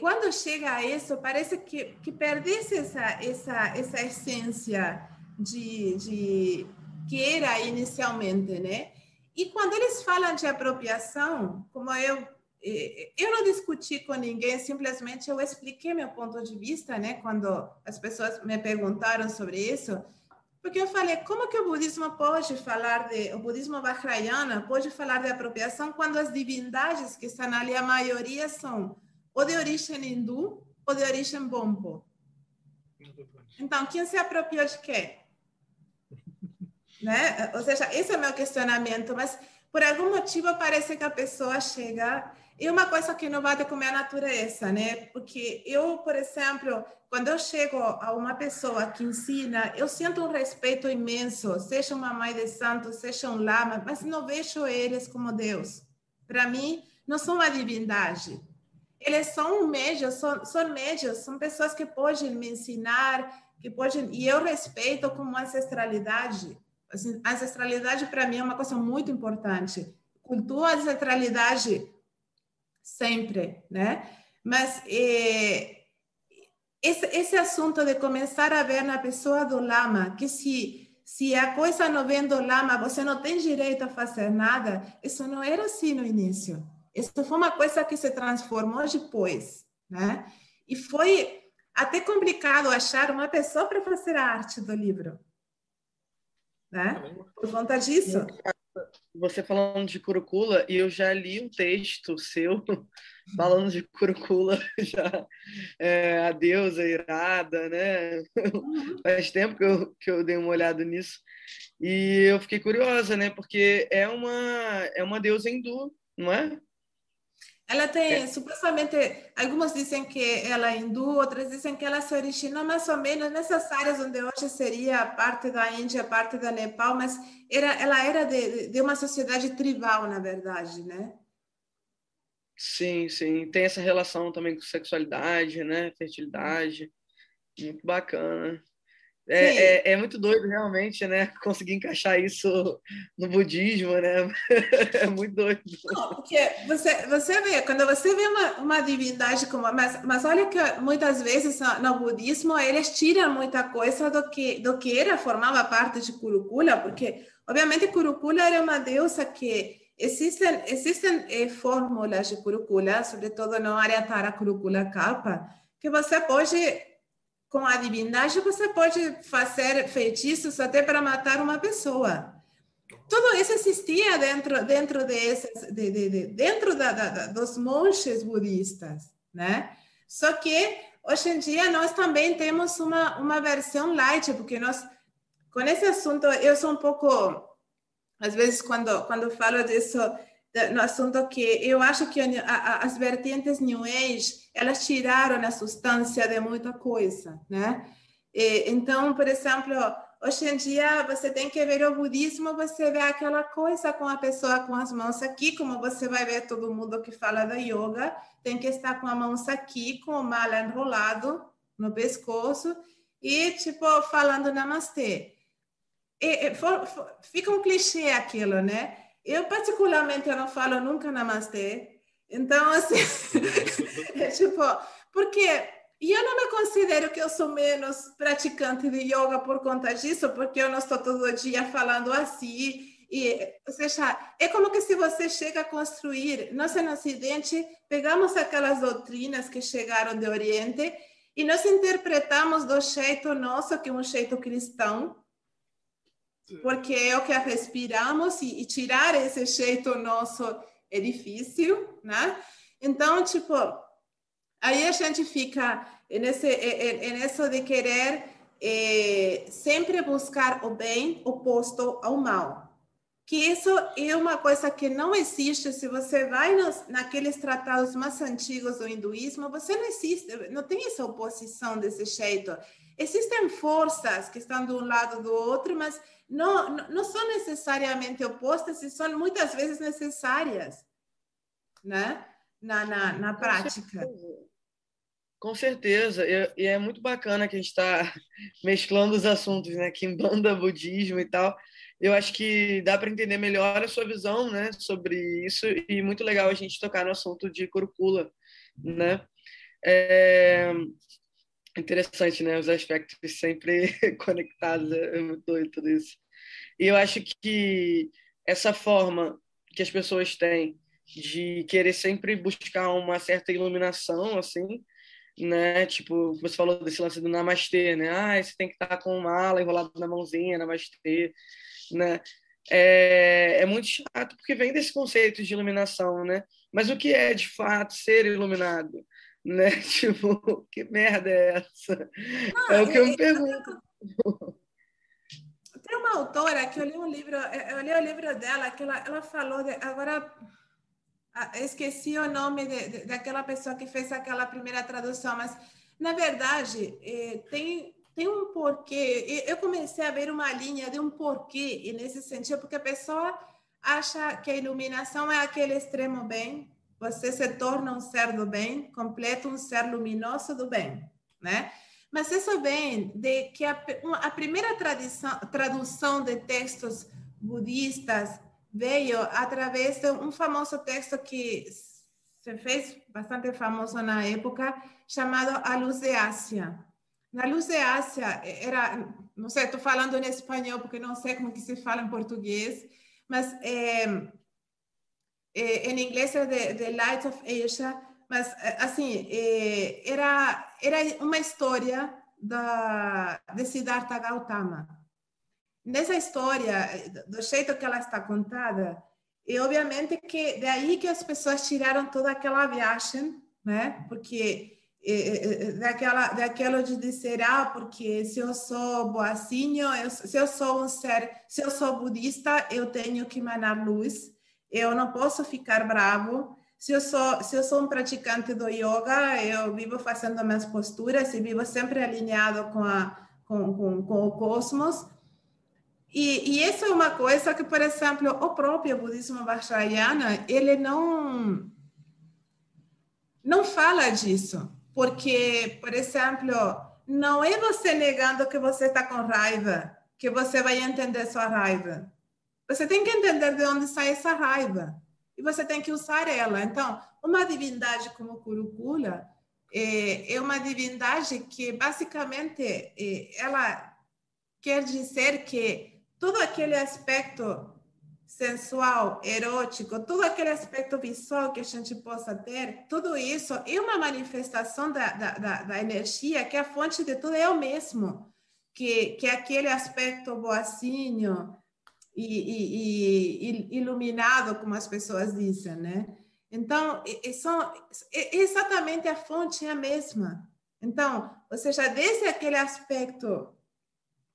quando chega a isso, parece que, que perde-se essa, essa, essa essência de, de que era inicialmente, né? E quando eles falam de apropriação, como eu eu não discuti com ninguém, simplesmente eu expliquei meu ponto de vista, né? Quando as pessoas me perguntaram sobre isso, porque eu falei, como que o budismo pode falar de, o budismo Vajrayana pode falar de apropriação quando as divindades que estão ali, a maioria são ou de origem hindu ou de origem bompo. Então, quem se apropriou de quê? né? Ou seja, esse é o meu questionamento, mas por algum motivo parece que a pessoa chega e uma coisa que não bate com a minha natureza, né? Porque eu, por exemplo, quando eu chego a uma pessoa que ensina, eu sinto um respeito imenso, seja uma mãe de santo, seja um lama, mas não vejo eles como Deus. Para mim, não são uma divindade. Eles são médios, são, são médios, são pessoas que podem me ensinar, que podem, e eu respeito como ancestralidade. Assim, ancestralidade para mim é uma coisa muito importante. Cultua a ancestralidade sempre, né? Mas é, esse, esse assunto de começar a ver na pessoa do lama que se se a coisa não vem do lama, você não tem direito a fazer nada, isso não era assim no início. Isso foi uma coisa que se transformou depois, né? E foi até complicado achar uma pessoa para fazer a arte do livro, né? Por conta disso você falando de Curicula, e eu já li um texto seu falando de Curicula, já, é, a deusa irada, né? Uhum. Faz tempo que eu, que eu dei uma olhada nisso. E eu fiquei curiosa, né? Porque é uma, é uma deusa hindu, não é? Ela tem, é. supostamente, algumas dizem que ela é hindu, outras dizem que ela se originou mais ou menos nessas áreas onde hoje seria parte da Índia, parte da Nepal, mas era, ela era de, de uma sociedade tribal, na verdade, né? Sim, sim. Tem essa relação também com sexualidade, né? Fertilidade. Muito bacana. É, é, é, muito doido, realmente, né? Conseguir encaixar isso no budismo, né? É muito doido. Não, porque você, você vê, quando você vê uma, uma divindade como... Mas, mas olha que muitas vezes no, no, budismo eles tiram muita coisa do que, do que era, formava parte de Kurukula, porque, obviamente, Kurukula era uma deusa que... Existem, existem eh, fórmulas de Kurukula, sobretudo no Aryatara Kurukula Kalpa, que você pode com a divindade você pode fazer feitiços até para matar uma pessoa. Tudo isso existia dentro dentro de, de, de, dentro da, da, dos monges budistas, né? Só que hoje em dia nós também temos uma uma versão light, porque nós com esse assunto eu sou um pouco às vezes quando quando falo disso no assunto que eu acho que as vertentes New Age elas tiraram a substância de muita coisa, né? Então, por exemplo, hoje em dia você tem que ver o budismo, você vê aquela coisa com a pessoa com as mãos aqui, como você vai ver todo mundo que fala da yoga, tem que estar com as mãos aqui, com o mala enrolado no pescoço e tipo falando namastê. E, e, for, for, fica um clichê aquilo, né? Eu, particularmente, eu não falo nunca namastê. Então, assim, é tipo, porque eu não me considero que eu sou menos praticante de yoga por conta disso, porque eu não estou todo dia falando assim. E, ou seja, é como que se você chega a construir, nós no Ocidente pegamos aquelas doutrinas que chegaram do Oriente e nós interpretamos do jeito nosso, que é um jeito cristão, porque é o que respiramos e, e tirar esse jeito nosso é difícil, né? Então, tipo, aí a gente fica nesse, nisso de querer é, sempre buscar o bem oposto ao mal. Que isso é uma coisa que não existe. Se você vai nos, naqueles tratados mais antigos do hinduísmo, você não existe, não tem essa oposição desse jeito. Existem forças que estão de um lado do outro, mas não, não são necessariamente opostas e são muitas vezes necessárias, né? Na, na, na prática. Com certeza, e é muito bacana que a gente está mesclando os assuntos, né? Kimbanda, budismo e tal. Eu acho que dá para entender melhor a sua visão, né, sobre isso e muito legal a gente tocar no assunto de curcula, né? É interessante, né? Os aspectos sempre conectados, é muito doido tudo isso. E eu acho que essa forma que as pessoas têm de querer sempre buscar uma certa iluminação, assim, né? Tipo, você falou desse lance do namastê, né? Ah, você tem que estar com uma ala enrolada na mãozinha, namastê, né? É, é muito chato porque vem desse conceito de iluminação, né? Mas o que é de fato ser iluminado? Né? Tipo, que merda é essa? Ah, é o que eu me pergunto. Tem uma autora que eu li um livro, eu li o livro dela, que ela, ela falou de, agora esqueci o nome de, de, daquela pessoa que fez aquela primeira tradução, mas na verdade eh, tem tem um porquê. Eu comecei a ver uma linha de um porquê nesse sentido, porque a pessoa acha que a iluminação é aquele extremo bem, você se torna um ser do bem, completa um ser luminoso do bem, né? Mas isso vem de que a, a primeira tradição, tradução de textos budistas veio através de um famoso texto que se fez bastante famoso na época, chamado A Luz de Ásia. Na Luz de Ásia, era, não sei, estou falando em espanhol porque não sei como que se fala em português, mas é, é, em inglês é The, the Light of Asia, mas assim, é, era, era uma história da, de Siddhartha Gautama. Nessa história, do jeito que ela está contada, e obviamente que daí que as pessoas tiraram toda aquela viagem, né? Porque daquela daquela de dizer ah porque se eu sou boazinho eu, se eu sou um ser se eu sou budista eu tenho que emanar luz eu não posso ficar bravo. Se eu sou se eu sou um praticante do yoga eu vivo fazendo minhas posturas e vivo sempre alinhado com a com, com, com o cosmos. E, e isso é uma coisa que por exemplo o próprio budismo vajrayana ele não não fala disso. Porque, por exemplo, não é você negando que você está com raiva que você vai entender sua raiva. Você tem que entender de onde sai essa raiva e você tem que usar ela. Então, uma divindade como Kurukula é, é uma divindade que basicamente é, ela quer dizer que todo aquele aspecto sensual, erótico, todo aquele aspecto visual que a gente possa ter, tudo isso é uma manifestação da, da, da, da energia que a fonte de tudo é o mesmo, que, que é aquele aspecto boacinho e, e, e, iluminado, como as pessoas dizem, né? Então, são, exatamente a fonte é a mesma. Então, ou seja, desde aquele aspecto,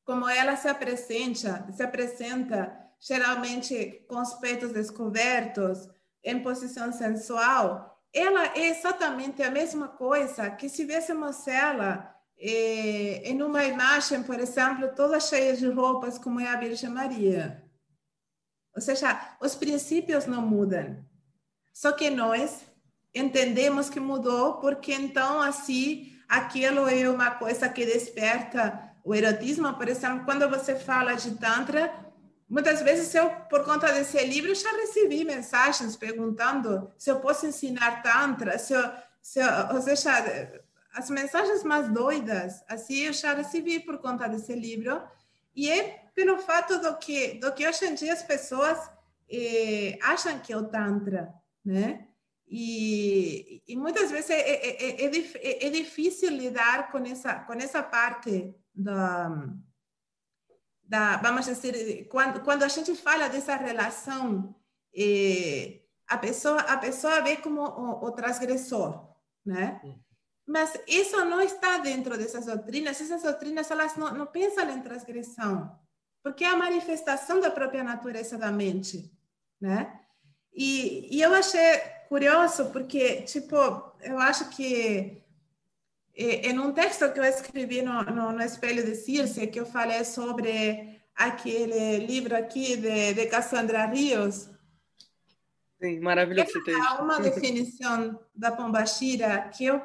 como ela se apresenta, se apresenta geralmente com os peitos descobertos, em posição sensual, ela é exatamente a mesma coisa que se vêssemos ela eh, em uma imagem, por exemplo, toda cheia de roupas, como é a Virgem Maria. Ou seja, os princípios não mudam. Só que nós entendemos que mudou porque então assim aquilo é uma coisa que desperta o erotismo. Por exemplo, quando você fala de tantra, muitas vezes eu por conta desse livro já recebi mensagens perguntando se eu posso ensinar tantra, se eu, se eu, ou seja, as mensagens mais doidas, assim eu já recebi por conta desse livro. E é pelo fato do que, do que hoje em dia as pessoas eh, acham que é o Tantra, né? E, e muitas vezes é, é, é, é, difícil lidar com essa, com essa parte da, da vamos dizer, quando, quando a gente fala dessa relação, eh, a, pessoa, a pessoa vê como o, o transgressor, né? Mas isso não está dentro dessas doutrinas. Essas doutrinas elas não, não pensam em transgressão porque é a manifestação da própria natureza da mente, né? E, e eu achei curioso porque, tipo, eu acho que em um texto que eu escrevi no, no, no Espelho de Circe, que eu falei sobre aquele livro aqui de, de Cassandra Rios. Sim, maravilhoso texto. Há uma definição da Pombachira que eu,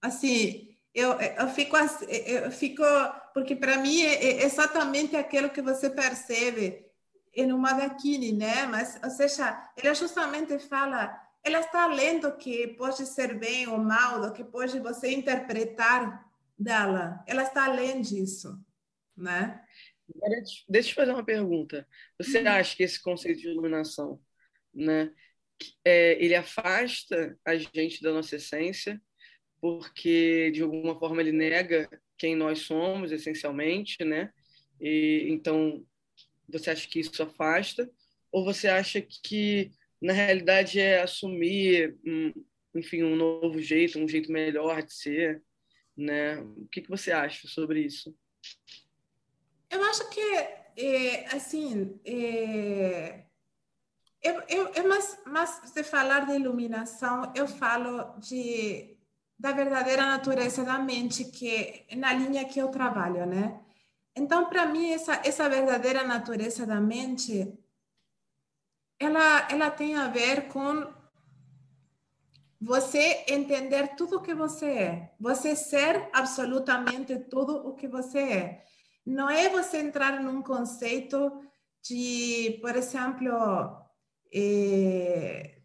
assim, eu, eu fico, eu fico porque para mim é, é, exatamente aquilo que você percebe em uma daquine, né? Mas, ou seja, ela justamente fala, ela está além do que pode ser bem ou mal, do que pode você interpretar dela. Ela está além disso, né? Agora, deixa eu te fazer uma pergunta. Você uhum. acha que esse conceito de iluminação, né, é, ele afasta a gente da nossa essência porque de alguma forma ele nega quem nós somos essencialmente, né? E então você acha que isso afasta ou você acha que na realidade é assumir, um, enfim, um novo jeito, um jeito melhor de ser, né? O que que você acha sobre isso? Eu acho que é, assim, é, eu, eu, mas, mas você falar de iluminação, eu falo de da verdadeira natureza da mente, que é na linha que eu trabalho, né? Então, para mim, essa, essa verdadeira natureza da mente, ela, ela tem a ver com você entender tudo o que você é, você ser absolutamente tudo o que você é. Não é você entrar num conceito de, por exemplo, eh,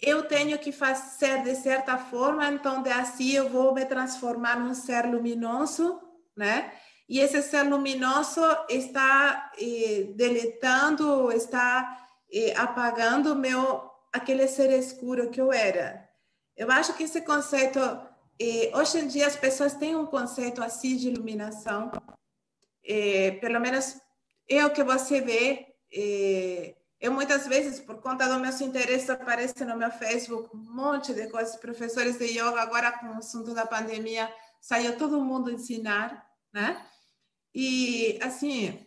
eu tenho que fazer de certa forma, então de assim eu vou me transformar num ser luminoso, né? E esse ser luminoso está eh, deletando, está eh, apagando meu aquele ser escuro que eu era. Eu acho que esse conceito eh, hoje em dia as pessoas têm um conceito assim de iluminação, eh, pelo menos é o que você vê eh, eu muitas vezes, por conta dos meus interesses, aparece no meu Facebook um monte de coisas. Professores de yoga, agora com o assunto da pandemia, saiu todo mundo ensinar, né? E, assim,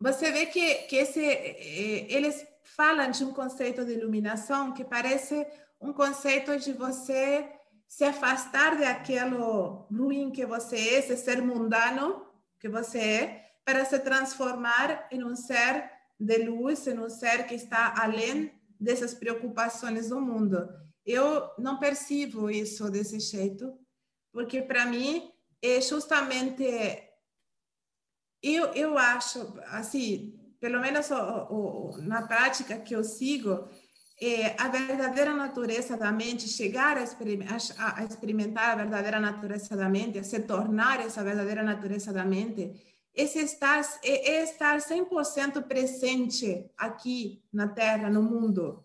você vê que, que esse, eh, eles falam de um conceito de iluminação que parece um conceito de você se afastar daquilo ruim que você é, esse ser mundano que você é, para se transformar em um ser de luz em um ser que está além dessas preocupações do mundo. Eu não percebo isso desse jeito, porque para mim é justamente eu eu acho assim, pelo menos o, o, na prática que eu sigo, é, a verdadeira natureza da mente, chegar a, a, a experimentar a verdadeira natureza da mente, a se tornar essa verdadeira natureza da mente, esse estar, é, estar 100% presente aqui na Terra, no mundo,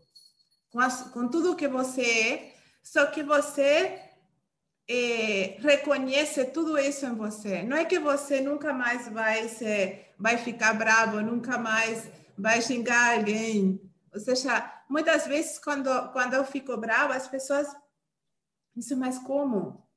com, as, com tudo que você é, só que você é, reconhece tudo isso em você. Não é que você nunca mais vai, se, vai ficar bravo, nunca mais vai xingar alguém. Ou seja, muitas vezes, quando, quando eu fico brava, as pessoas dizem, mas como?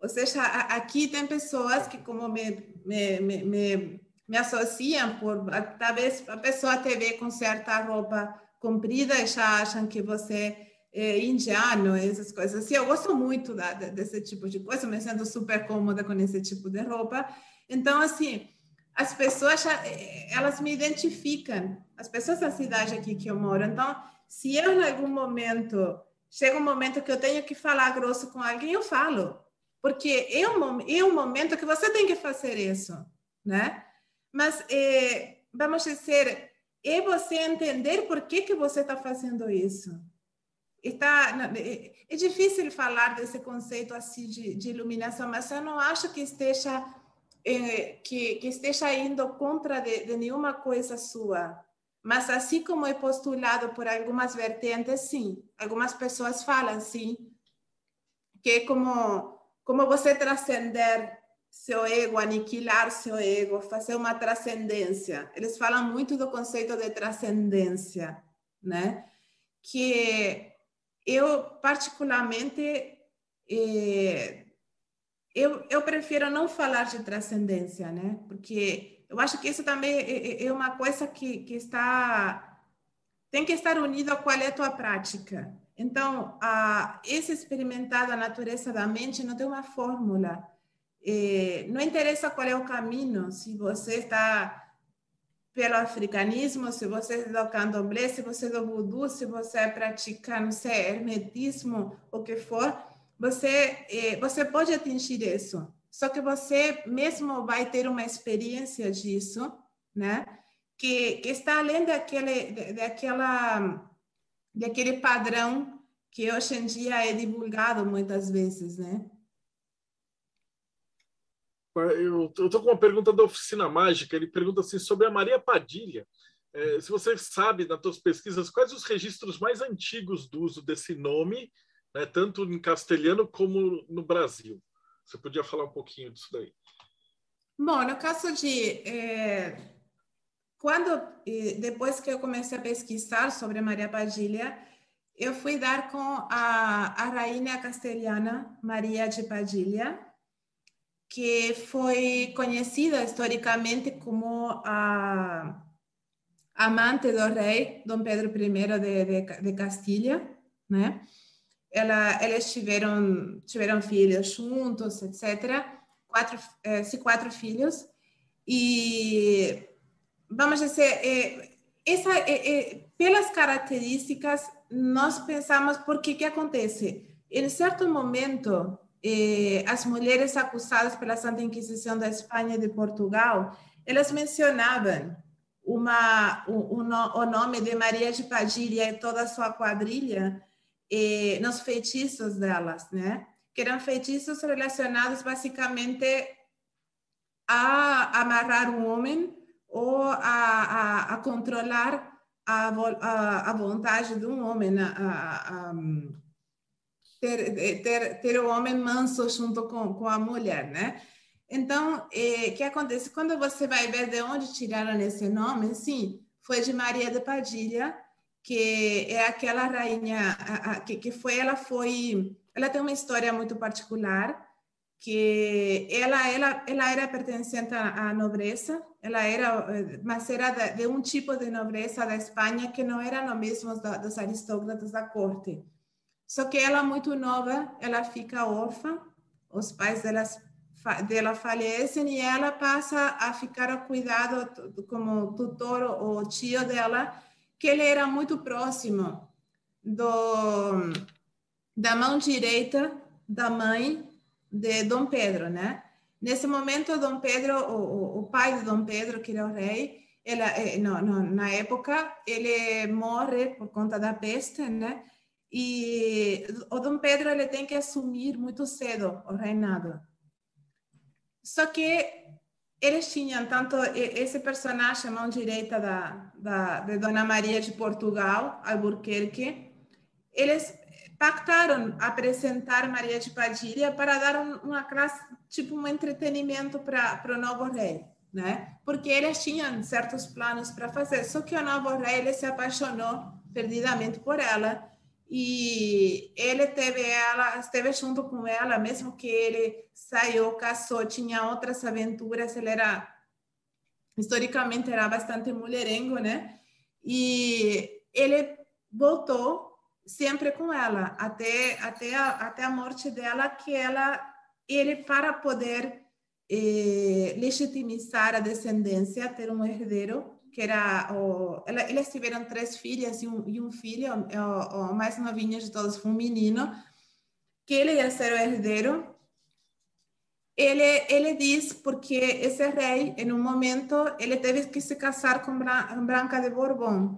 Ou seja, aqui tem pessoas que, como me, me, me, me, me associam, por talvez a pessoa te vê com certa roupa comprida e já acham que você é indiano, essas coisas assim. Eu gosto muito da, desse tipo de coisa, me sinto super cômoda com esse tipo de roupa. Então, assim, as pessoas, elas me identificam, as pessoas da cidade aqui que eu moro. Então, se eu, em algum momento, chega um momento que eu tenho que falar grosso com alguém, eu falo porque é um, é um momento que você tem que fazer isso, né? Mas, é, vamos dizer, é você entender por que, que você está fazendo isso. Está, é, é difícil falar desse conceito assim de, de iluminação, mas eu não acho que esteja é, que, que, esteja indo contra de, de, nenhuma coisa sua. Mas assim como é postulado por algumas vertentes, sim. Algumas pessoas falam, sim, que é como como você transcender seu ego, aniquilar seu ego, fazer uma transcendência. Eles falam muito do conceito de transcendência, né? Que eu, particularmente, eh, eu, eu prefiro não falar de transcendência, né? Porque eu acho que isso também é, é, é uma coisa que, que está tem que estar unido a qual é a tua prática. Então, a, esse experimentar da natureza da mente não tem uma fórmula. É, não interessa qual é o caminho, se você está pelo africanismo, se você é do candomblé, se você é do voodoo, se você pratica, não sei, hermetismo, o que for, você, é, você pode atingir isso. Só que você mesmo vai ter uma experiência disso, né? Que, que está além daquele, daquela daquele padrão que hoje em dia é divulgado muitas vezes, né? Eu estou com uma pergunta da Oficina Mágica. Ele pergunta assim sobre a Maria Padilha. É, se você sabe, nas suas pesquisas, quais os registros mais antigos do uso desse nome, né, tanto em castelhano como no Brasil? Você podia falar um pouquinho disso daí? Bom, no caso de é quando depois que eu comecei a pesquisar sobre Maria Padilha, eu fui dar com a, a rainha castelhana Maria de Padilha, que foi conhecida historicamente como a amante do rei Dom Pedro I de, de, de Castilha, né? Ela, eles tiveram tiveram filhos juntos, etc. Quatro, eh, quatro filhos e vamos dizer, é, essa, é, é, pelas características, nós pensamos por que que acontece. Em certo momento, as mulheres acusadas pela Santa Inquisição da Espanha e de Portugal, elas mencionavam uma, o, o, nome de Maria de Padilha e toda a sua quadrilha é, nos feitiços delas, né? Que eram feitiços relacionados basicamente a amarrar um homem ou a, a, a controlar a, a, a, vontade de um homem, a, a, ter, ter, ter o homem manso junto com, com a mulher, né? Então, o eh, que acontece? Quando você vai ver de onde tiraram esse nome, sim, foi de Maria de Padilha, que é aquela rainha a, a, que, que foi, ela foi, ela tem uma história muito particular, que ela, ela, ela era pertencente à nobreza, ela era, eh, mas era de, um tipo de nobreza da Espanha que não era no mesmo dos aristócratas da corte. Só que ela, muito nova, ela fica órfã, os pais dela, dela falecem e ela passa a ficar ao cuidado como tutor ou tio dela, que ele era muito próximo do, da mão direita da mãe de Dom Pedro, né? Nesse momento, Dom Pedro, o, o pai de Dom Pedro, que era o rei, ele, eh, no, no, na época, ele morre por conta da peste, né? E o Dom Pedro ele tem que assumir muito cedo o reinado. Só que eles tinham tanto esse personagem, mão direita da, da, de Dona Maria de Portugal, Albuquerque, eles pactaram apresentar Maria de Padilha para dar uma classe, tipo um entretenimento para o novo rei, né? Porque eles tinham certos planos para fazer, só que o novo rei ele se apaixonou perdidamente por ela. E ele teve ela, esteve junto com ela, mesmo que ele saiu, casou, tinha outras aventuras, ele era historicamente era bastante mulherengo, né? E ele voltou sempre com ela até até a, até a morte dela, que ela ele para poder eh, legitimizar a descendência, ter um herdeiro, que era o, eles tiveram três filhas e um, e um filho, o, o, mais novinho de todos foi um menino, que ele ia ser o herdeiro. Ele, ele diz porque esse rei, em um momento, ele teve que se casar com Branca de Bourbon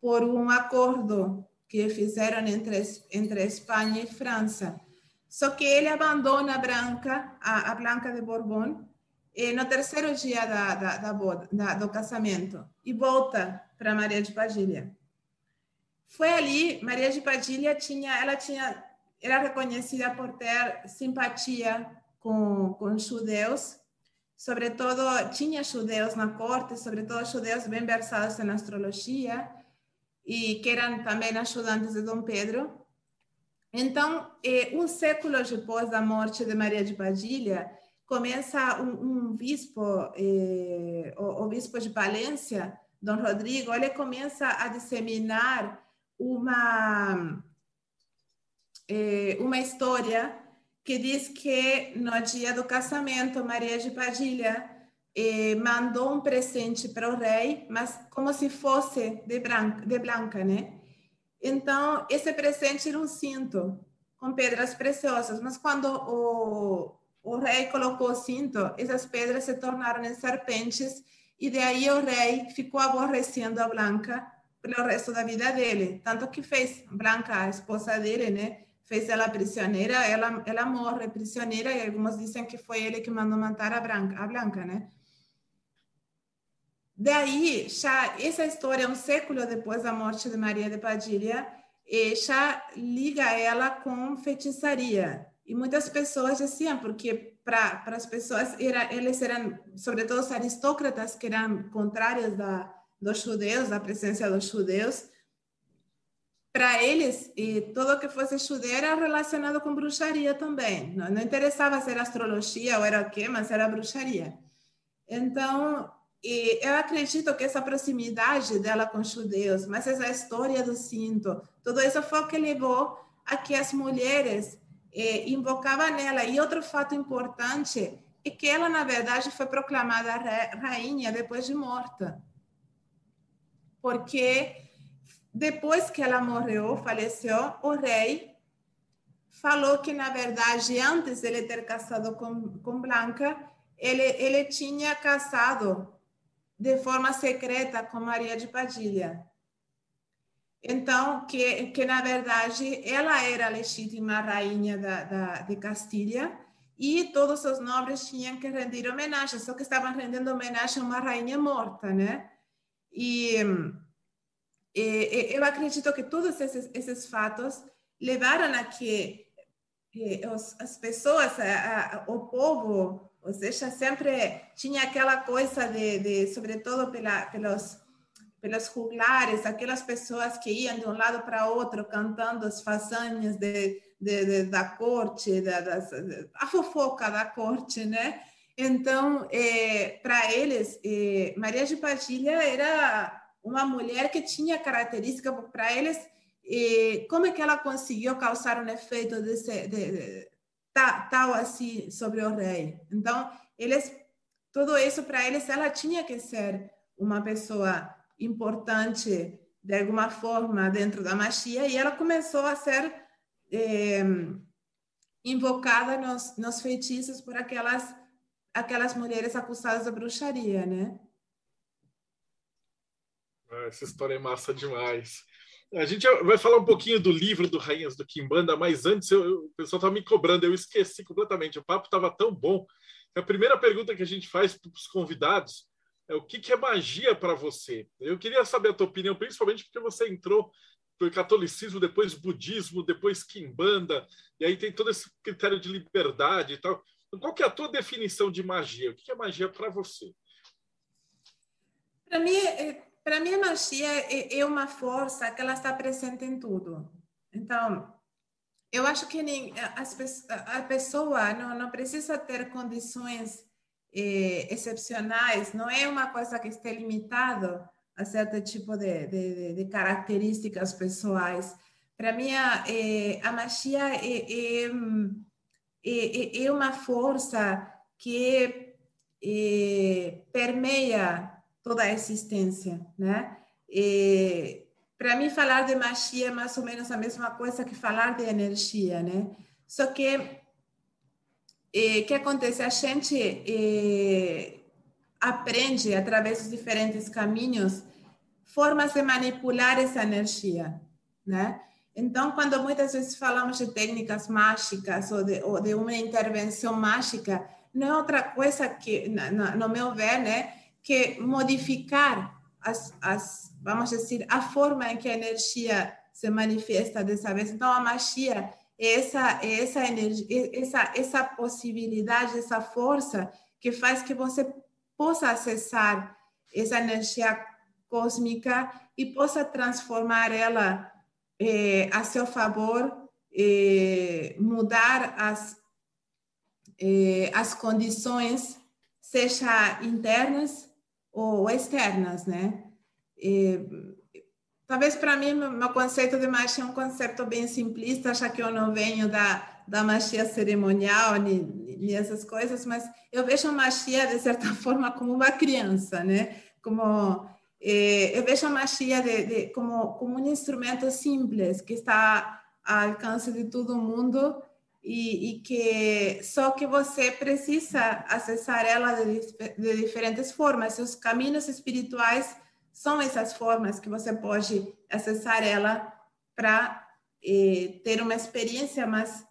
por um acordo que fizeram entre, entre Espanha e França. Só que ele abandona a Branca, a, a Blanca de Bourbon, e no terceiro dia da, da, da, boda, da do casamento e volta para Maria de Padilha. Foi ali, Maria de Padilha tinha, ela tinha, era reconhecida por ter simpatia com, com judeus, sobretudo tinha judeus na corte, sobretudo judeus bem versados em astrologia e que eram também ajudantes de Dom Pedro. Então, eh, um século depois da morte de Maria de Padilha, começa um, um bispo, eh, o, o, bispo de Palência, Dom Rodrigo, ele começa a disseminar uma, eh, uma história que diz que no dia do casamento, Maria de Padilha mandou um presente para o rei, mas como se fosse de branca, de branca né? Então, esse presente era um cinto com pedras preciosas, mas quando o, o rei colocou o cinto, essas pedras se tornaram em serpentes e daí o rei ficou aborrecendo a Blanca pelo resto da vida dele, tanto que fez Blanca, a esposa dele, né? Fez ela prisioneira, ela ela morre prisioneira e alguns dizem que foi ele que mandou matar a Blanca, a Blanca, né? Daí, já essa história, um século depois da morte de Maria de Padilha, já liga ela com feitiçaria. E muitas pessoas diziam, porque para as pessoas, era, eles eram, sobretudo os aristócratas, que eram contrários da, dos judeus, da presença dos judeus, para eles, e tudo que fosse judeu era relacionado com bruxaria também. Não, não interessava ser astrologia ou era o quê, mas era bruxaria. Então, e eu acredito que essa proximidade dela com os judeus, mas essa história do cinto, tudo isso foi o que levou a que as mulheres eh, invocavam nela. E outro fato importante é que ela, na verdade, foi proclamada rainha depois de morta. Porque depois que ela morreu, faleceu, o rei falou que, na verdade, antes de ele ter casado com, com Blanca, ele, ele tinha casado de forma secreta com Maria de Padilha. Então, que, que na verdade ela era a legítima rainha da, da, de Castilha e todos os nobres tinham que render homenagem, só que estavam rendendo homenagem a uma rainha morta, né? E, e eu acredito que todos esses, esses fatos levaram a que os, as pessoas, a, a, o povo, ou seja, sempre tinha aquela coisa de, de sobretudo pela, pelos, pelos juglares, aquelas pessoas que iam de um lado para outro cantando as façanhas de, de, de da corte, da, a fofoca da corte, né? Então, é, para eles, é, Maria de Padilha era uma mulher que tinha característica para eles. É, como é que ela conseguiu causar um efeito desse, de, de, tal assim sobre o rei. Então, eles, tudo isso para eles, ela tinha que ser uma pessoa importante de alguma forma dentro da magia e ela começou a ser é, invocada nos, nos feitiços por aquelas aquelas mulheres acusadas de bruxaria, né? Ah, essa história é massa demais. A gente vai falar um pouquinho do livro do Rainhas do Kimbanda, mas antes eu, o pessoal estava me cobrando, eu esqueci completamente. O papo estava tão bom. A primeira pergunta que a gente faz para os convidados é o que, que é magia para você? Eu queria saber a tua opinião, principalmente porque você entrou por catolicismo, depois budismo, depois Kimbanda, e aí tem todo esse critério de liberdade e tal. Então, qual que é a tua definição de magia? O que é magia para você? Para mim, é para mim a magia é, é, uma força que ela está presente em tudo. Então, eu acho que nem, as, a pessoa não, não precisa ter condições eh, excepcionais, não é uma coisa que esteja limitada a certo tipo de, de, de características pessoais. Para mim, a, é, a magia é, é, é, é, uma força que é, permeia toda a existência, né? Para mim, falar de magia é mais ou menos a mesma coisa que falar de energia, né? Só que o que acontece? A gente aprende através dos diferentes caminhos formas de manipular essa energia, né? Então, quando muitas vezes falamos de técnicas mágicas ou de, ou de uma intervenção mágica, não é outra coisa que, no, no meu ver, né, que modificar as, as, vamos dizer, a forma em que a energia se manifesta dessa vez. Então, a magia é essa, é essa energia, essa, essa possibilidade, essa força que faz que você possa acessar essa energia cósmica e possa transformar ela eh, a seu favor, eh, mudar as, eh, as condições, seja internas ou externas, né? talvez para mim, meu conceito de magia é um conceito bem simplista, já que eu não venho da, da magia cerimonial, nem, essas coisas, mas eu vejo a magia, de certa forma, como uma criança, né? Como eh, eu vejo a magia de, de, como, como um instrumento simples que está ao alcance de todo mundo e, e, que só que você precisa acessar ela de, de diferentes formas. Os caminhos espirituais são essas formas que você pode acessar ela para eh, ter uma experiência mais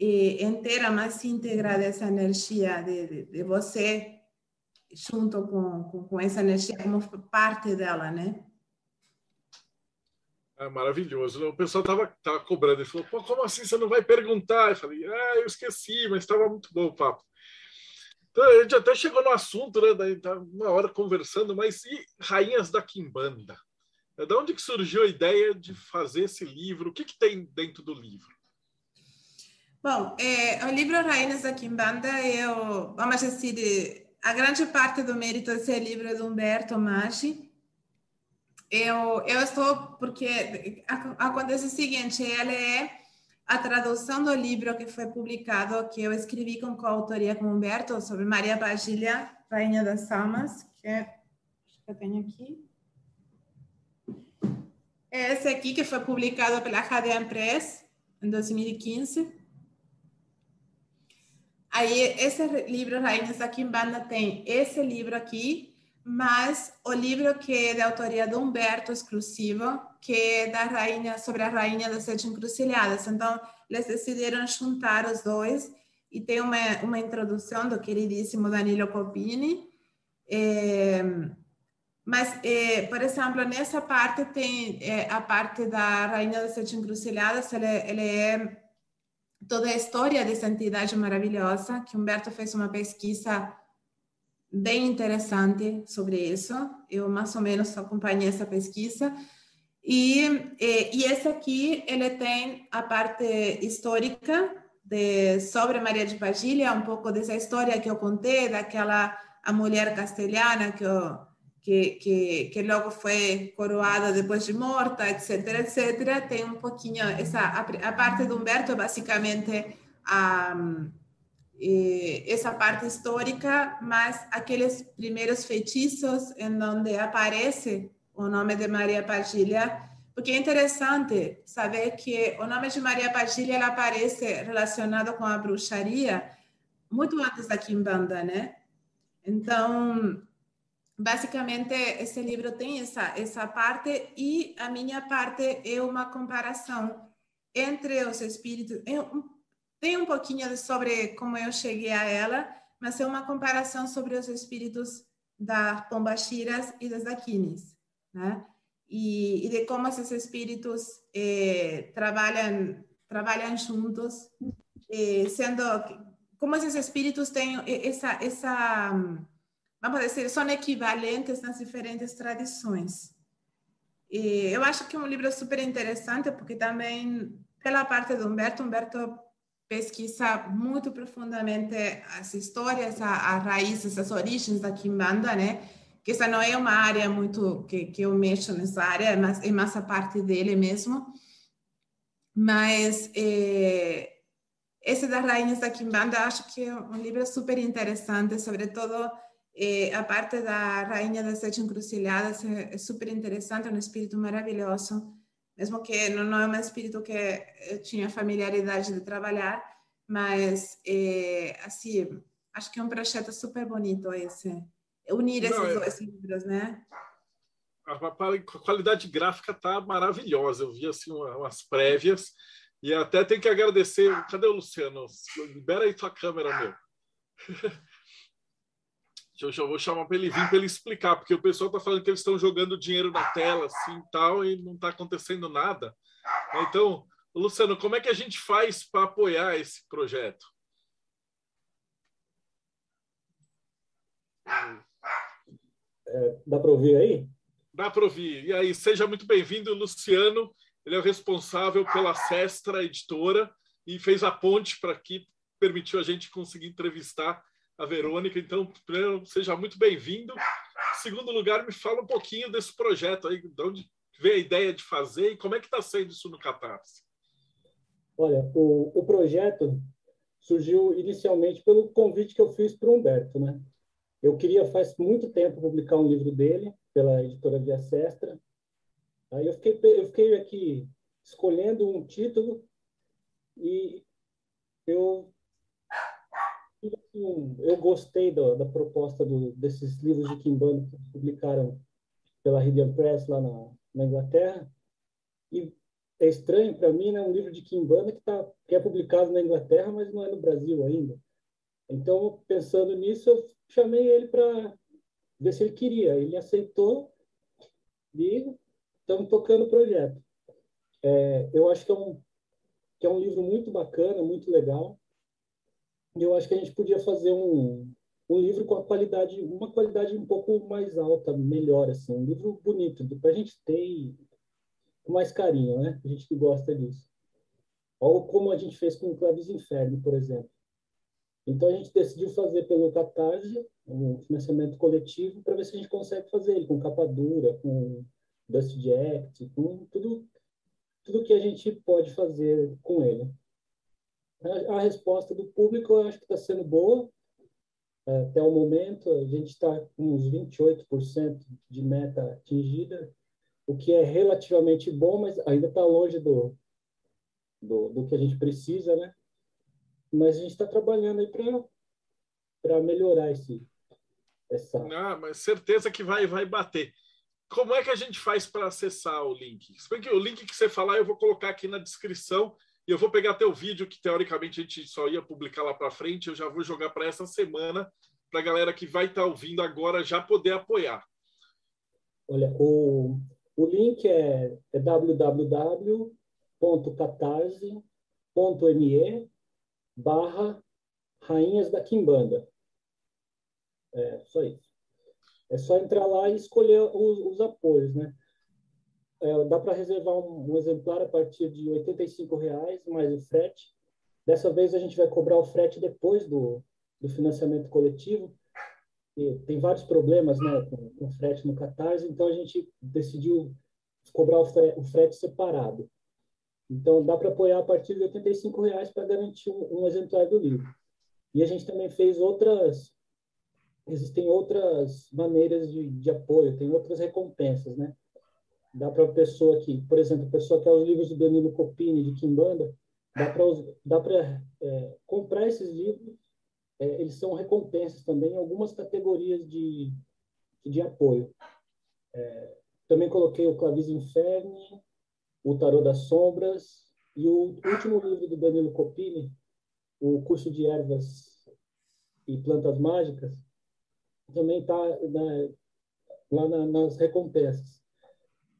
eh, inteira, mais íntegra dessa energia de, de, de você junto com, com, com, essa energia como parte dela, né? É maravilhoso. O pessoal estava tava cobrando. Ele falou, Pô, como assim você não vai perguntar? Eu falei, ah, eu esqueci, mas estava muito bom o papo. Então, a gente até chegou no assunto, né? Daí tá uma hora conversando, mas e Rainhas da Quimbanda? De onde que surgiu a ideia de fazer esse livro? O que, que tem dentro do livro? Bom, é, o livro Rainhas da Quimbanda, eu, vamos dizer, a grande parte do mérito desse livro é do Humberto Maggi. Eu, eu estou, porque acontece o seguinte, ele é a tradução do livro que foi publicado, que eu escrevi com coautoria com Humberto, sobre Maria Bagília, Rainha das Almas, que é, acho que eu tenho aqui. É esse aqui, que foi publicado pela Radian Press, em 2015. Aí, esse livro, Rainhas da Quimbanda, tem esse livro aqui, mas o livro que é de autoria de Humberto exclusivo, que é da rainha, sobre a rainha das sete encruzilhadas. Então, eles decidiram juntar os dois e tem uma, uma introdução do queridíssimo Danilo Copini. É, mas, é, por exemplo, nessa parte tem é, a parte da rainha das sete encruzilhadas, ele, ele é toda a história dessa entidade maravilhosa, que Humberto fez uma pesquisa bem interessante sobre isso. Eu mais ou menos acompanhei essa pesquisa. E, e, e esse aqui, ele tem a parte histórica de, sobre Maria de Padilha, um pouco dessa história que eu contei, daquela a mulher castelhana que eu que, que, que logo foi coroada depois de morta, etc, etc. Tem um pouquinho essa a, a parte do Humberto é basicamente a essa parte histórica, mas aqueles primeiros feitiços em onde aparece o nome de Maria Padilha, porque é interessante saber que o nome de Maria Padilha ela aparece relacionado com a bruxaria muito antes da Kimbanda, né? Então, basicamente esse livro tem essa essa parte e a minha parte é uma comparação entre os espíritos tem um pouquinho sobre como eu cheguei a ela mas é uma comparação sobre os espíritos das pombaxiras e das daquines né e, e, de como esses espíritos eh, trabalham trabalham juntos eh, sendo como esses espíritos têm essa essa vamos dizer, são equivalentes nas diferentes tradições. E eu acho que é um livro super interessante, porque também, pela parte do Humberto, Humberto pesquisa muito profundamente as histórias, as raízes, as origens da Kimbanda, né? Que essa não é uma área muito que, que eu mexo nessa área, mas é mais a parte dele mesmo. Mas é, esse das rainhas da Kimbanda acho que é um livro super interessante, sobretudo é, a parte da rainha das sete encruzilhadas é, é super interessante, é um espírito maravilhoso mesmo que não, é um espírito que eu tinha familiaridade de trabalhar, mas é, assim, acho que é um projeto super bonito esse, unir esses não, dois livros, né? A qualidade gráfica tá maravilhosa. Eu vi assim umas prévias e até tem que agradecer. Cadê o Luciano? Libera aí tua câmera, meu. Eu já vou chamar para ele vir para ele explicar, porque o pessoal está falando que eles estão jogando dinheiro na tela assim tal e não está acontecendo nada. Então, Luciano, como é que a gente faz para apoiar esse projeto? É, dá para ouvir aí? Dá para ouvir. E aí, seja muito bem-vindo, Luciano. Ele é o responsável pela Sestra Editora e fez a ponte para que permitiu a gente conseguir entrevistar a Verônica. Então, primeiro, seja muito bem-vindo. Segundo lugar, me fala um pouquinho desse projeto aí, de onde veio a ideia de fazer e como é que está sendo isso no Catarse. Olha, o, o projeto surgiu inicialmente pelo convite que eu fiz para o Humberto, né? Eu queria faz muito tempo publicar um livro dele pela editora Via Sestra. Aí eu fiquei, eu fiquei aqui escolhendo um título e eu eu gostei da proposta do, desses livros de Kimbanda que publicaram pela Ridian Press lá na, na, Inglaterra. E é estranho para mim, né, um livro de Kimbanda que, tá, que é publicado na Inglaterra, mas não é no Brasil ainda. Então, pensando nisso, eu chamei ele para ver se ele queria. Ele aceitou e estamos tocando o projeto. É, eu acho que é, um, que é um livro muito bacana, muito legal eu acho que a gente podia fazer um, um livro com a qualidade, uma qualidade um pouco mais alta, melhor, assim, um livro bonito, para a gente ter com mais carinho, né? A gente que gosta disso. Ou como a gente fez com o Clavis Inferno, por exemplo. Então a gente decidiu fazer pelo Catarse, um financiamento coletivo, para ver se a gente consegue fazer ele com capa dura, com Dust Jacket, com tudo, tudo que a gente pode fazer com ele. A, a resposta do público eu acho que está sendo boa. É, até o momento, a gente está com uns 28% de meta atingida, o que é relativamente bom, mas ainda está longe do, do, do, que a gente precisa, né? Mas a gente está trabalhando aí para melhorar esse, essa... Ah, mas certeza que vai, vai bater. Como é que a gente faz para acessar o link? Se bem que o link que você falar eu vou colocar aqui na descrição e eu vou pegar até o vídeo que teoricamente a gente só ia publicar lá para frente, eu já vou jogar para essa semana, para a galera que vai estar tá ouvindo agora já poder apoiar. Olha, o, o link é, é www.catarse.me barra Rainhas da Quimbanda. É só isso. É só entrar lá e escolher os, os apoios, né? É, dá para reservar um, um, exemplar a partir de R$ 85,00 mais o frete. Dessa vez a gente vai cobrar o frete depois do, do financiamento coletivo. E tem vários problemas né, com, com frete no Catarse, então a gente decidiu cobrar o frete, o frete separado. Então dá para apoiar a partir de R$ 85,00 para garantir um, um exemplar do livro. E a gente também fez outras existem outras maneiras de, de apoio, tem outras recompensas, né? Dá para a pessoa que, por exemplo, a pessoa que quer os livros do Danilo Copini, de Kimbanda, dá para é, comprar esses livros, é, eles são recompensas também em algumas categorias de, de apoio. É, também coloquei o Clavis Inferni, o Tarô das Sombras e o último livro do Danilo Copini, o Curso de Ervas e Plantas Mágicas, também está lá na, nas recompensas.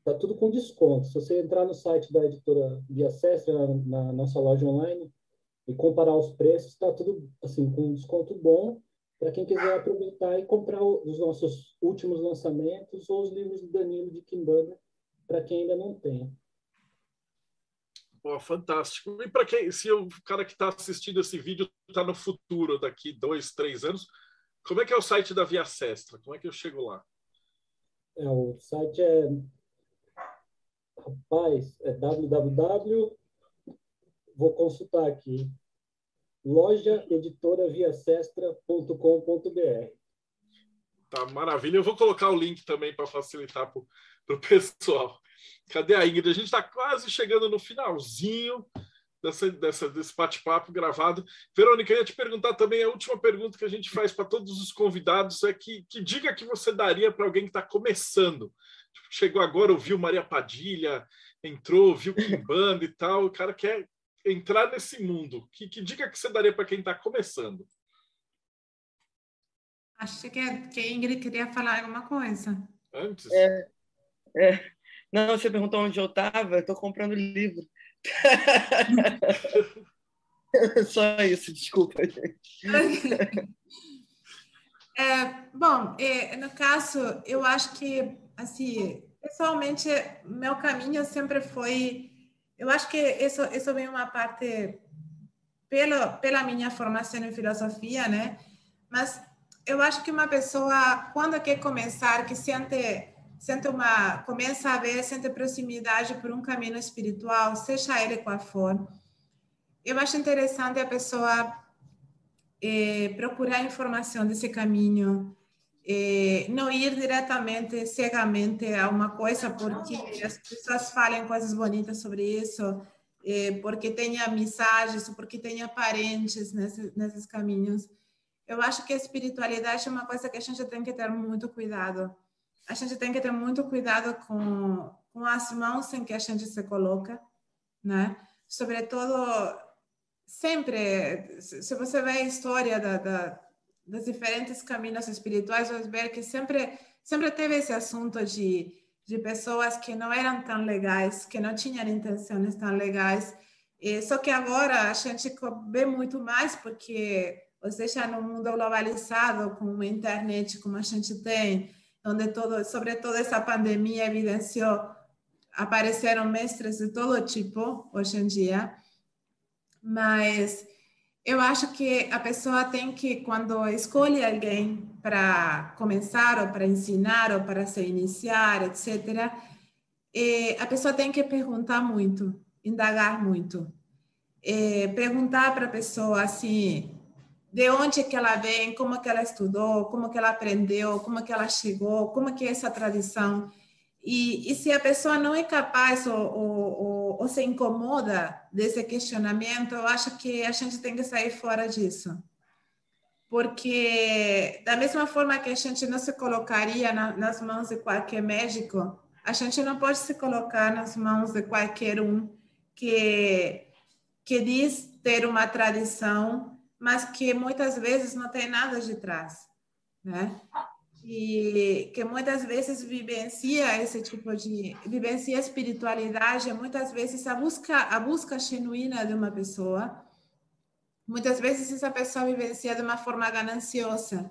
Está tudo com desconto. Se você entrar no site da editora Via Sestra, na, na nossa loja online, e comparar os preços, está tudo assim com desconto bom. para quem quiser aproveitar e comprar os nossos últimos lançamentos ou os livros do Danilo de Kimbanda, para quem ainda não tem. Pô, fantástico. E para quem, se o cara que está assistindo esse vídeo está no futuro, daqui dois, três anos, como é que é o site da Via Sestra? Como é que eu chego lá? É, o site é. Rapaz, é www. Vou consultar aqui. lojaeditoraviasestra.com.br. Tá, maravilha. Eu vou colocar o link também para facilitar para o pessoal. Cadê a Ingrid? A gente está quase chegando no finalzinho dessa, dessa, desse bate-papo gravado. Verônica, eu ia te perguntar também, a última pergunta que a gente faz para todos os convidados é que, que dica que você daria para alguém que está começando? Tipo, chegou agora, ouviu Maria Padilha, entrou, viu Kimbanda e tal, o cara quer entrar nesse mundo. Que, que dica que você daria para quem está começando? Acho que, que a Ingrid queria falar alguma coisa. Antes? É, é, não, você perguntou onde eu estava, estou comprando livro. Só isso, desculpa, gente. É, bom, é, no caso, eu acho que, assim, pessoalmente, meu caminho sempre foi. Eu acho que isso, isso vem uma parte pelo, pela minha formação em filosofia, né? Mas eu acho que uma pessoa, quando quer começar, que sente sente uma começa a ver sente proximidade por um caminho espiritual seja ele qual for eu acho interessante a pessoa eh, procurar informação desse caminho eh, não ir diretamente cegamente a uma coisa porque as pessoas falam coisas bonitas sobre isso eh, porque tem amizades porque tem parentes nesse, nesses caminhos eu acho que a espiritualidade é uma coisa que a gente tem que ter muito cuidado a gente tem que ter muito cuidado com, com as mãos em que a gente se coloca, né? Sobretudo, sempre, se você vê a história da, da, dos diferentes caminhos espirituais, você vê que sempre, sempre teve esse assunto de, de pessoas que não eram tão legais, que não tinham intenções tão legais. E, só que agora a gente vê muito mais porque, ou seja, no mundo globalizado, com a internet como a gente tem, onde todo, sobretudo essa pandemia evidenciou, apareceram mestres de todo tipo hoje em dia, mas eu acho que a pessoa tem que, quando escolhe alguém para começar, ou para ensinar, ou para se iniciar, etc., eh, a pessoa tem que perguntar muito, indagar muito. Eh, perguntar para a pessoa assim, de onde que ela vem, como que ela estudou, como que ela aprendeu, como que ela chegou, como que é essa tradição. E, e se a pessoa não é capaz ou, ou, ou, se incomoda desse questionamento, eu acho que a gente tem que sair fora disso. Porque, da mesma forma que a gente não se colocaria na, nas mãos de qualquer médico, a gente não pode se colocar nas mãos de qualquer um que, que diz ter uma tradição mas que muitas vezes não tem nada de trás, né? E que muitas vezes vivencia esse tipo de vivencia espiritualidade, muitas vezes a busca a busca genuína de uma pessoa, muitas vezes essa pessoa vivencia de uma forma gananciosa.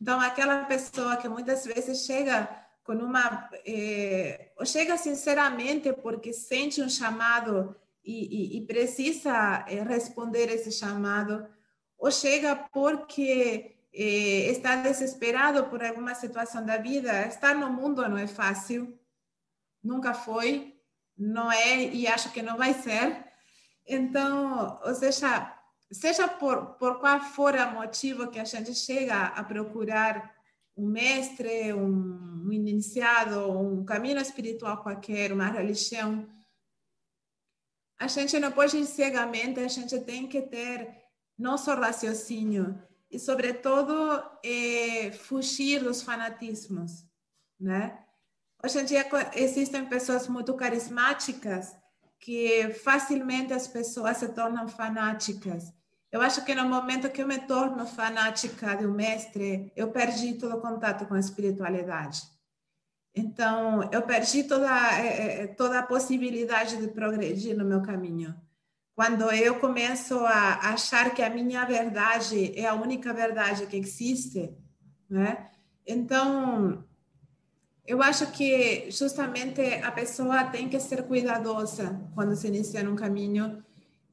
Então aquela pessoa que muitas vezes chega com uma eh, chega sinceramente porque sente um chamado e, e, e precisa eh, responder esse chamado ou chega porque eh, está desesperado por alguma situação da vida. Estar no mundo não é fácil, nunca foi, não é e acho que não vai ser. Então, ou seja, seja por, por qual for o motivo que a gente chega a procurar um mestre, um, um iniciado, um caminho espiritual qualquer, uma religião, a gente não pode ir cegamente, a gente tem que ter nosso raciocínio e, sobretudo, é, fugir dos fanatismos, né? Hoje em dia existem pessoas muito carismáticas que facilmente as pessoas se tornam fanáticas. Eu acho que no momento que eu me torno fanática de um mestre, eu perdi todo o contato com a espiritualidade. Então, eu perdi toda, toda a possibilidade de progredir no meu caminho. Quando eu começo a achar que a minha verdade é a única verdade que existe, né? Então, eu acho que justamente a pessoa tem que ser cuidadosa quando se inicia num caminho,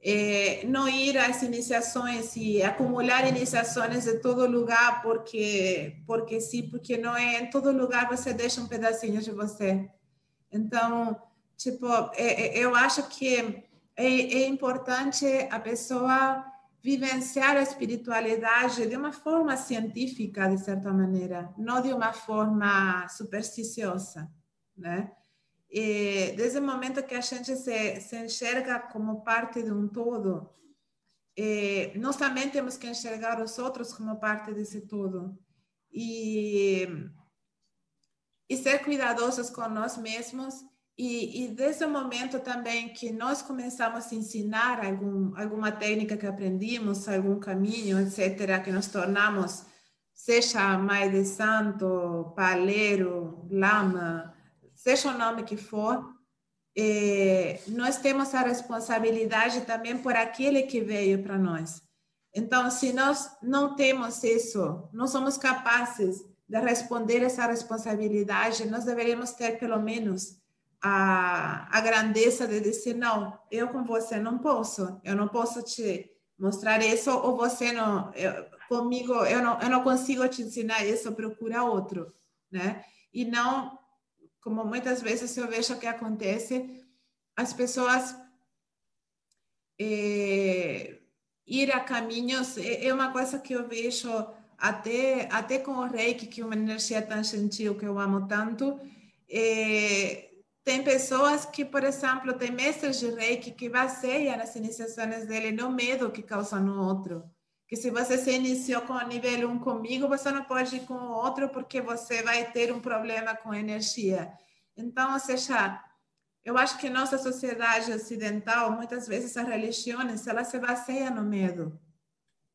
é, não ir às iniciações e acumular iniciações de todo lugar porque porque sim, porque não é em todo lugar você deixa um pedacinho de você. Então, tipo, é, eu acho que é, é importante a pessoa vivenciar a espiritualidade de uma forma científica, de certa maneira, não de uma forma supersticiosa, né? E desde o momento que a gente se, se enxerga como parte de um todo, eh, nós também temos que enxergar os outros como parte desse todo. E, e ser cuidadosos com nós mesmos e, e, desde o momento também que nós começamos a ensinar algum, alguma técnica que aprendimos, algum caminho, etc., que nos tornamos, seja mãe de santo, paleiro, lama, seja o nome que for, eh, nós temos a responsabilidade também por aquele que veio para nós. Então, se nós não temos isso, não somos capazes de responder essa responsabilidade, nós deveríamos ter pelo menos a, a grandeza de dizer, não, eu com você não posso, eu não posso te mostrar isso, ou você não, eu, comigo, eu não, eu não consigo te ensinar isso, procura outro, né? E não, como muitas vezes eu vejo que acontece, as pessoas é, ir a caminhos, é, é uma coisa que eu vejo até, até com o reiki, que é uma energia tão gentil que eu amo tanto, é, tem pessoas que, por exemplo, tem mestres de reiki que baseiam as iniciações dele no medo que causa no outro. Que se você se iniciou com o nível 1 comigo, você não pode ir com o outro porque você vai ter um problema com energia. Então, ou seja, eu acho que nossa sociedade ocidental, muitas vezes as religiões, ela se baseia no medo.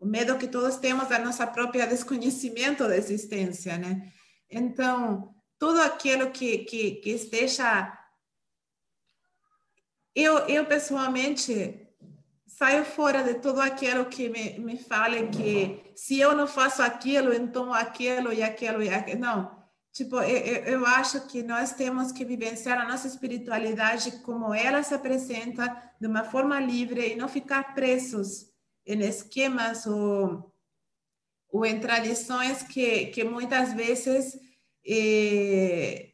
O medo que todos temos da nossa própria desconhecimento da existência, né? Então, tudo aquilo que, que, que esteja eu, eu pessoalmente saio fora de tudo aquilo que me, me falem que se eu não faço aquilo, então aquilo e aquilo e aquilo. Não. Tipo, eu, eu acho que nós temos que vivenciar a nossa espiritualidade como ela se apresenta, de uma forma livre e não ficar presos em esquemas ou, ou em tradições que, que muitas vezes eh,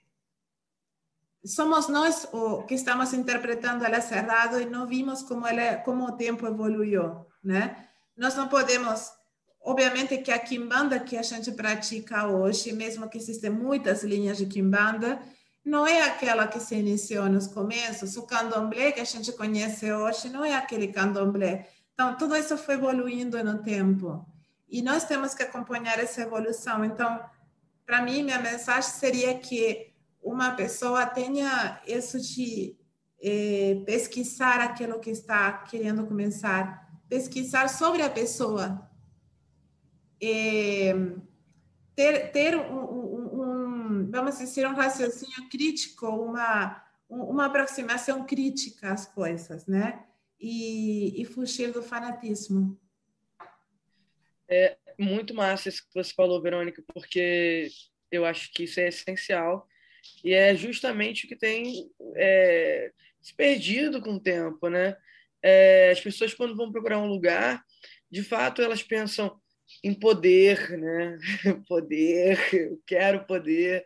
somos nós o que estamos interpretando ela errado e não vimos como ela como o tempo evoluiu, né? Nós não podemos, obviamente que a kimbanda que a gente pratica hoje, mesmo que existem muitas linhas de kimbanda, não é aquela que se iniciou nos começos. O candomblé que a gente conhece hoje não é aquele candomblé. Então, tudo isso foi evoluindo no tempo. E nós temos que acompanhar essa evolução. Então, para mim, minha mensagem seria que uma pessoa tenha isso de eh, pesquisar aquilo que está querendo começar, pesquisar sobre a pessoa, eh, ter, ter um, um, um, vamos dizer, um raciocínio crítico, uma, uma aproximação crítica às coisas, né? E, e fugir do fanatismo. É muito massa isso que você falou, Verônica, porque eu acho que isso é essencial e é justamente o que tem é, se perdido com o tempo, né? É, as pessoas, quando vão procurar um lugar, de fato, elas pensam em poder, né? poder, eu quero poder.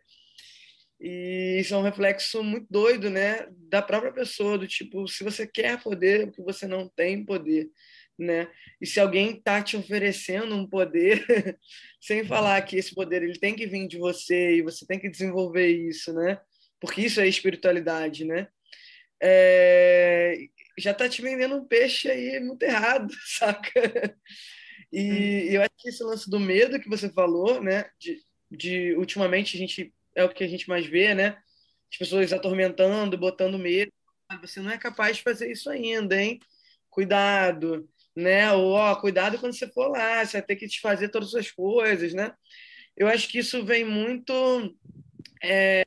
E isso é um reflexo muito doido, né? Da própria pessoa, do tipo, se você quer poder, é porque você não tem poder né? E se alguém está te oferecendo um poder, sem falar que esse poder ele tem que vir de você e você tem que desenvolver isso, né? Porque isso é espiritualidade, né? É... já está te vendendo um peixe aí muito errado, saca? E eu acho que esse lance do medo que você falou, né? De, de ultimamente a gente é o que a gente mais vê, né? As pessoas atormentando, botando medo. Você não é capaz de fazer isso ainda, hein? Cuidado né? Ou, ó, cuidado quando você for lá, você vai ter que desfazer todas as coisas, né? Eu acho que isso vem muito é,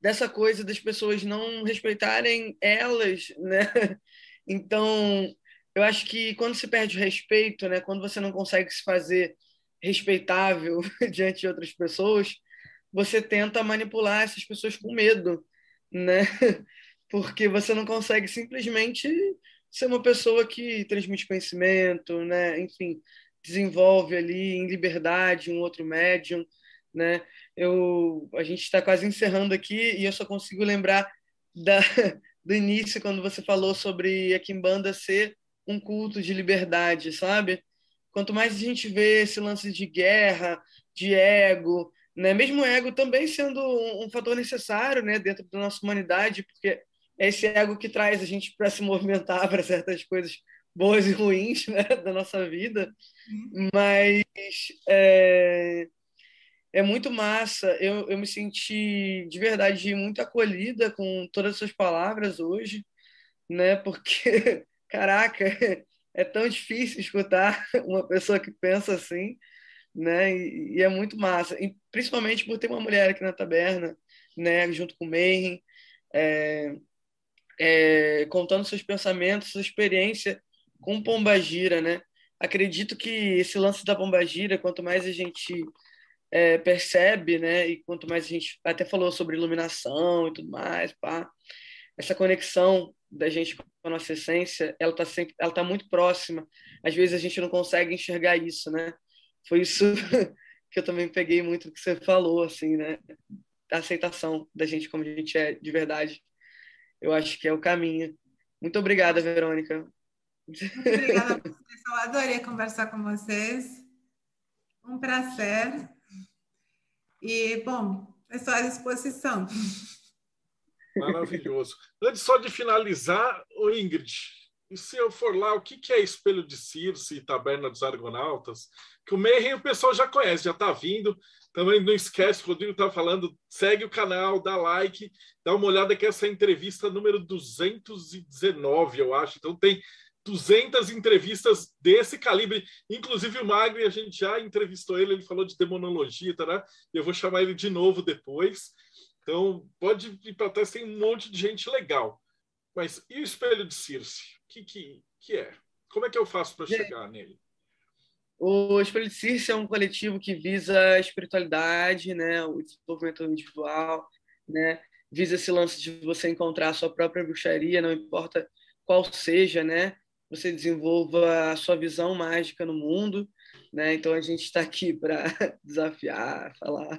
dessa coisa das pessoas não respeitarem elas, né? Então, eu acho que quando se perde o respeito, né, quando você não consegue se fazer respeitável diante de outras pessoas, você tenta manipular essas pessoas com medo, né? Porque você não consegue simplesmente ser uma pessoa que transmite conhecimento, né? Enfim, desenvolve ali em liberdade um outro médium, né? Eu, a gente está quase encerrando aqui e eu só consigo lembrar da, do início quando você falou sobre a Kimbanda ser um culto de liberdade, sabe? Quanto mais a gente vê esse lance de guerra, de ego, né? Mesmo o ego também sendo um, um fator necessário, né, dentro da nossa humanidade, porque esse ego que traz a gente para se movimentar para certas coisas boas e ruins né, da nossa vida, uhum. mas é, é muito massa. Eu, eu me senti de verdade muito acolhida com todas as suas palavras hoje, né? Porque, caraca, é tão difícil escutar uma pessoa que pensa assim, né? E, e é muito massa, e principalmente por ter uma mulher aqui na taberna, né? Junto com o Mayhem, é, é, contando seus pensamentos, sua experiência com Pombagira, né? Acredito que esse lance da Pombagira, quanto mais a gente é, percebe, né? E quanto mais a gente até falou sobre iluminação e tudo mais, pá, essa conexão da gente com a nossa essência, ela tá sempre, ela tá muito próxima. Às vezes a gente não consegue enxergar isso, né? Foi isso que eu também peguei muito do que você falou, assim, né? A aceitação da gente como a gente é de verdade. Eu acho que é o caminho. Muito obrigada, Verônica. Muito obrigada. Eu adorei conversar com vocês. Um prazer. E, bom, estou à disposição. Maravilhoso. Antes só de finalizar, o Ingrid, e se eu for lá, o que, que é Espelho de Circe e Taberna dos Argonautas? Que o Mayhem o pessoal já conhece, já está vindo. Também não esquece, o Rodrigo está falando, segue o canal, dá like, dá uma olhada que essa é a entrevista número 219, eu acho. Então tem 200 entrevistas desse calibre, inclusive o Magri, a gente já entrevistou ele, ele falou de demonologia, tá, e eu vou chamar ele de novo depois. Então, pode ir para trás, tem um monte de gente legal. Mas e o espelho de Circe? O que, que, que é? Como é que eu faço para chegar nele? O Espelho de Circe é um coletivo que visa a espiritualidade, né, o desenvolvimento individual, né, visa esse lance de você encontrar a sua própria bruxaria, não importa qual seja, né, você desenvolva a sua visão mágica no mundo, né? Então a gente está aqui para desafiar, falar,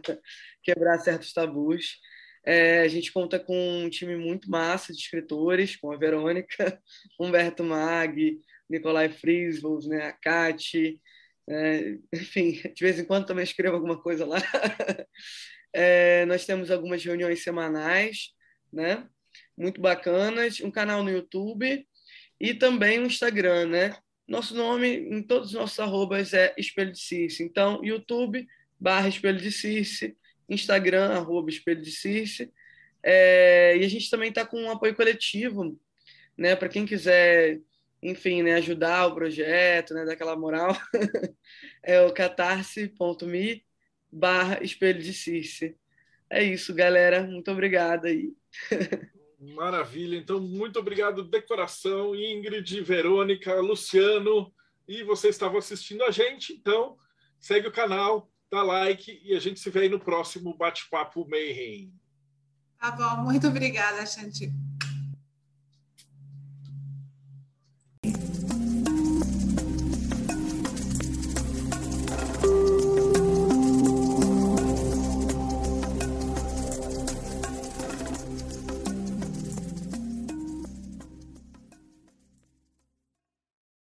quebrar certos tabus. É, a gente conta com um time muito massa de escritores, com a Verônica, Humberto Mag, Nicolai Frisvold, né, a Kati, é, enfim, de vez em quando também escrevo alguma coisa lá. É, nós temos algumas reuniões semanais, né, muito bacanas, um canal no YouTube e também o Instagram, né? Nosso nome em todos os nossos arrobas é Espelho de Circe. Então, YouTube, barra Espelho de Circe, Instagram, arroba Espelho de Circe. É, e a gente também está com um apoio coletivo, né? Para quem quiser, enfim, né, ajudar o projeto, né, dar aquela moral, é o catarse.me barra Espelho de Circe. É isso, galera. Muito obrigada aí. Maravilha. Então, muito obrigado de coração, Ingrid, Verônica, Luciano. E você estava assistindo a gente, então segue o canal, dá like e a gente se vê aí no próximo Bate-Papo Mayhem. Tá bom, muito obrigada, gente.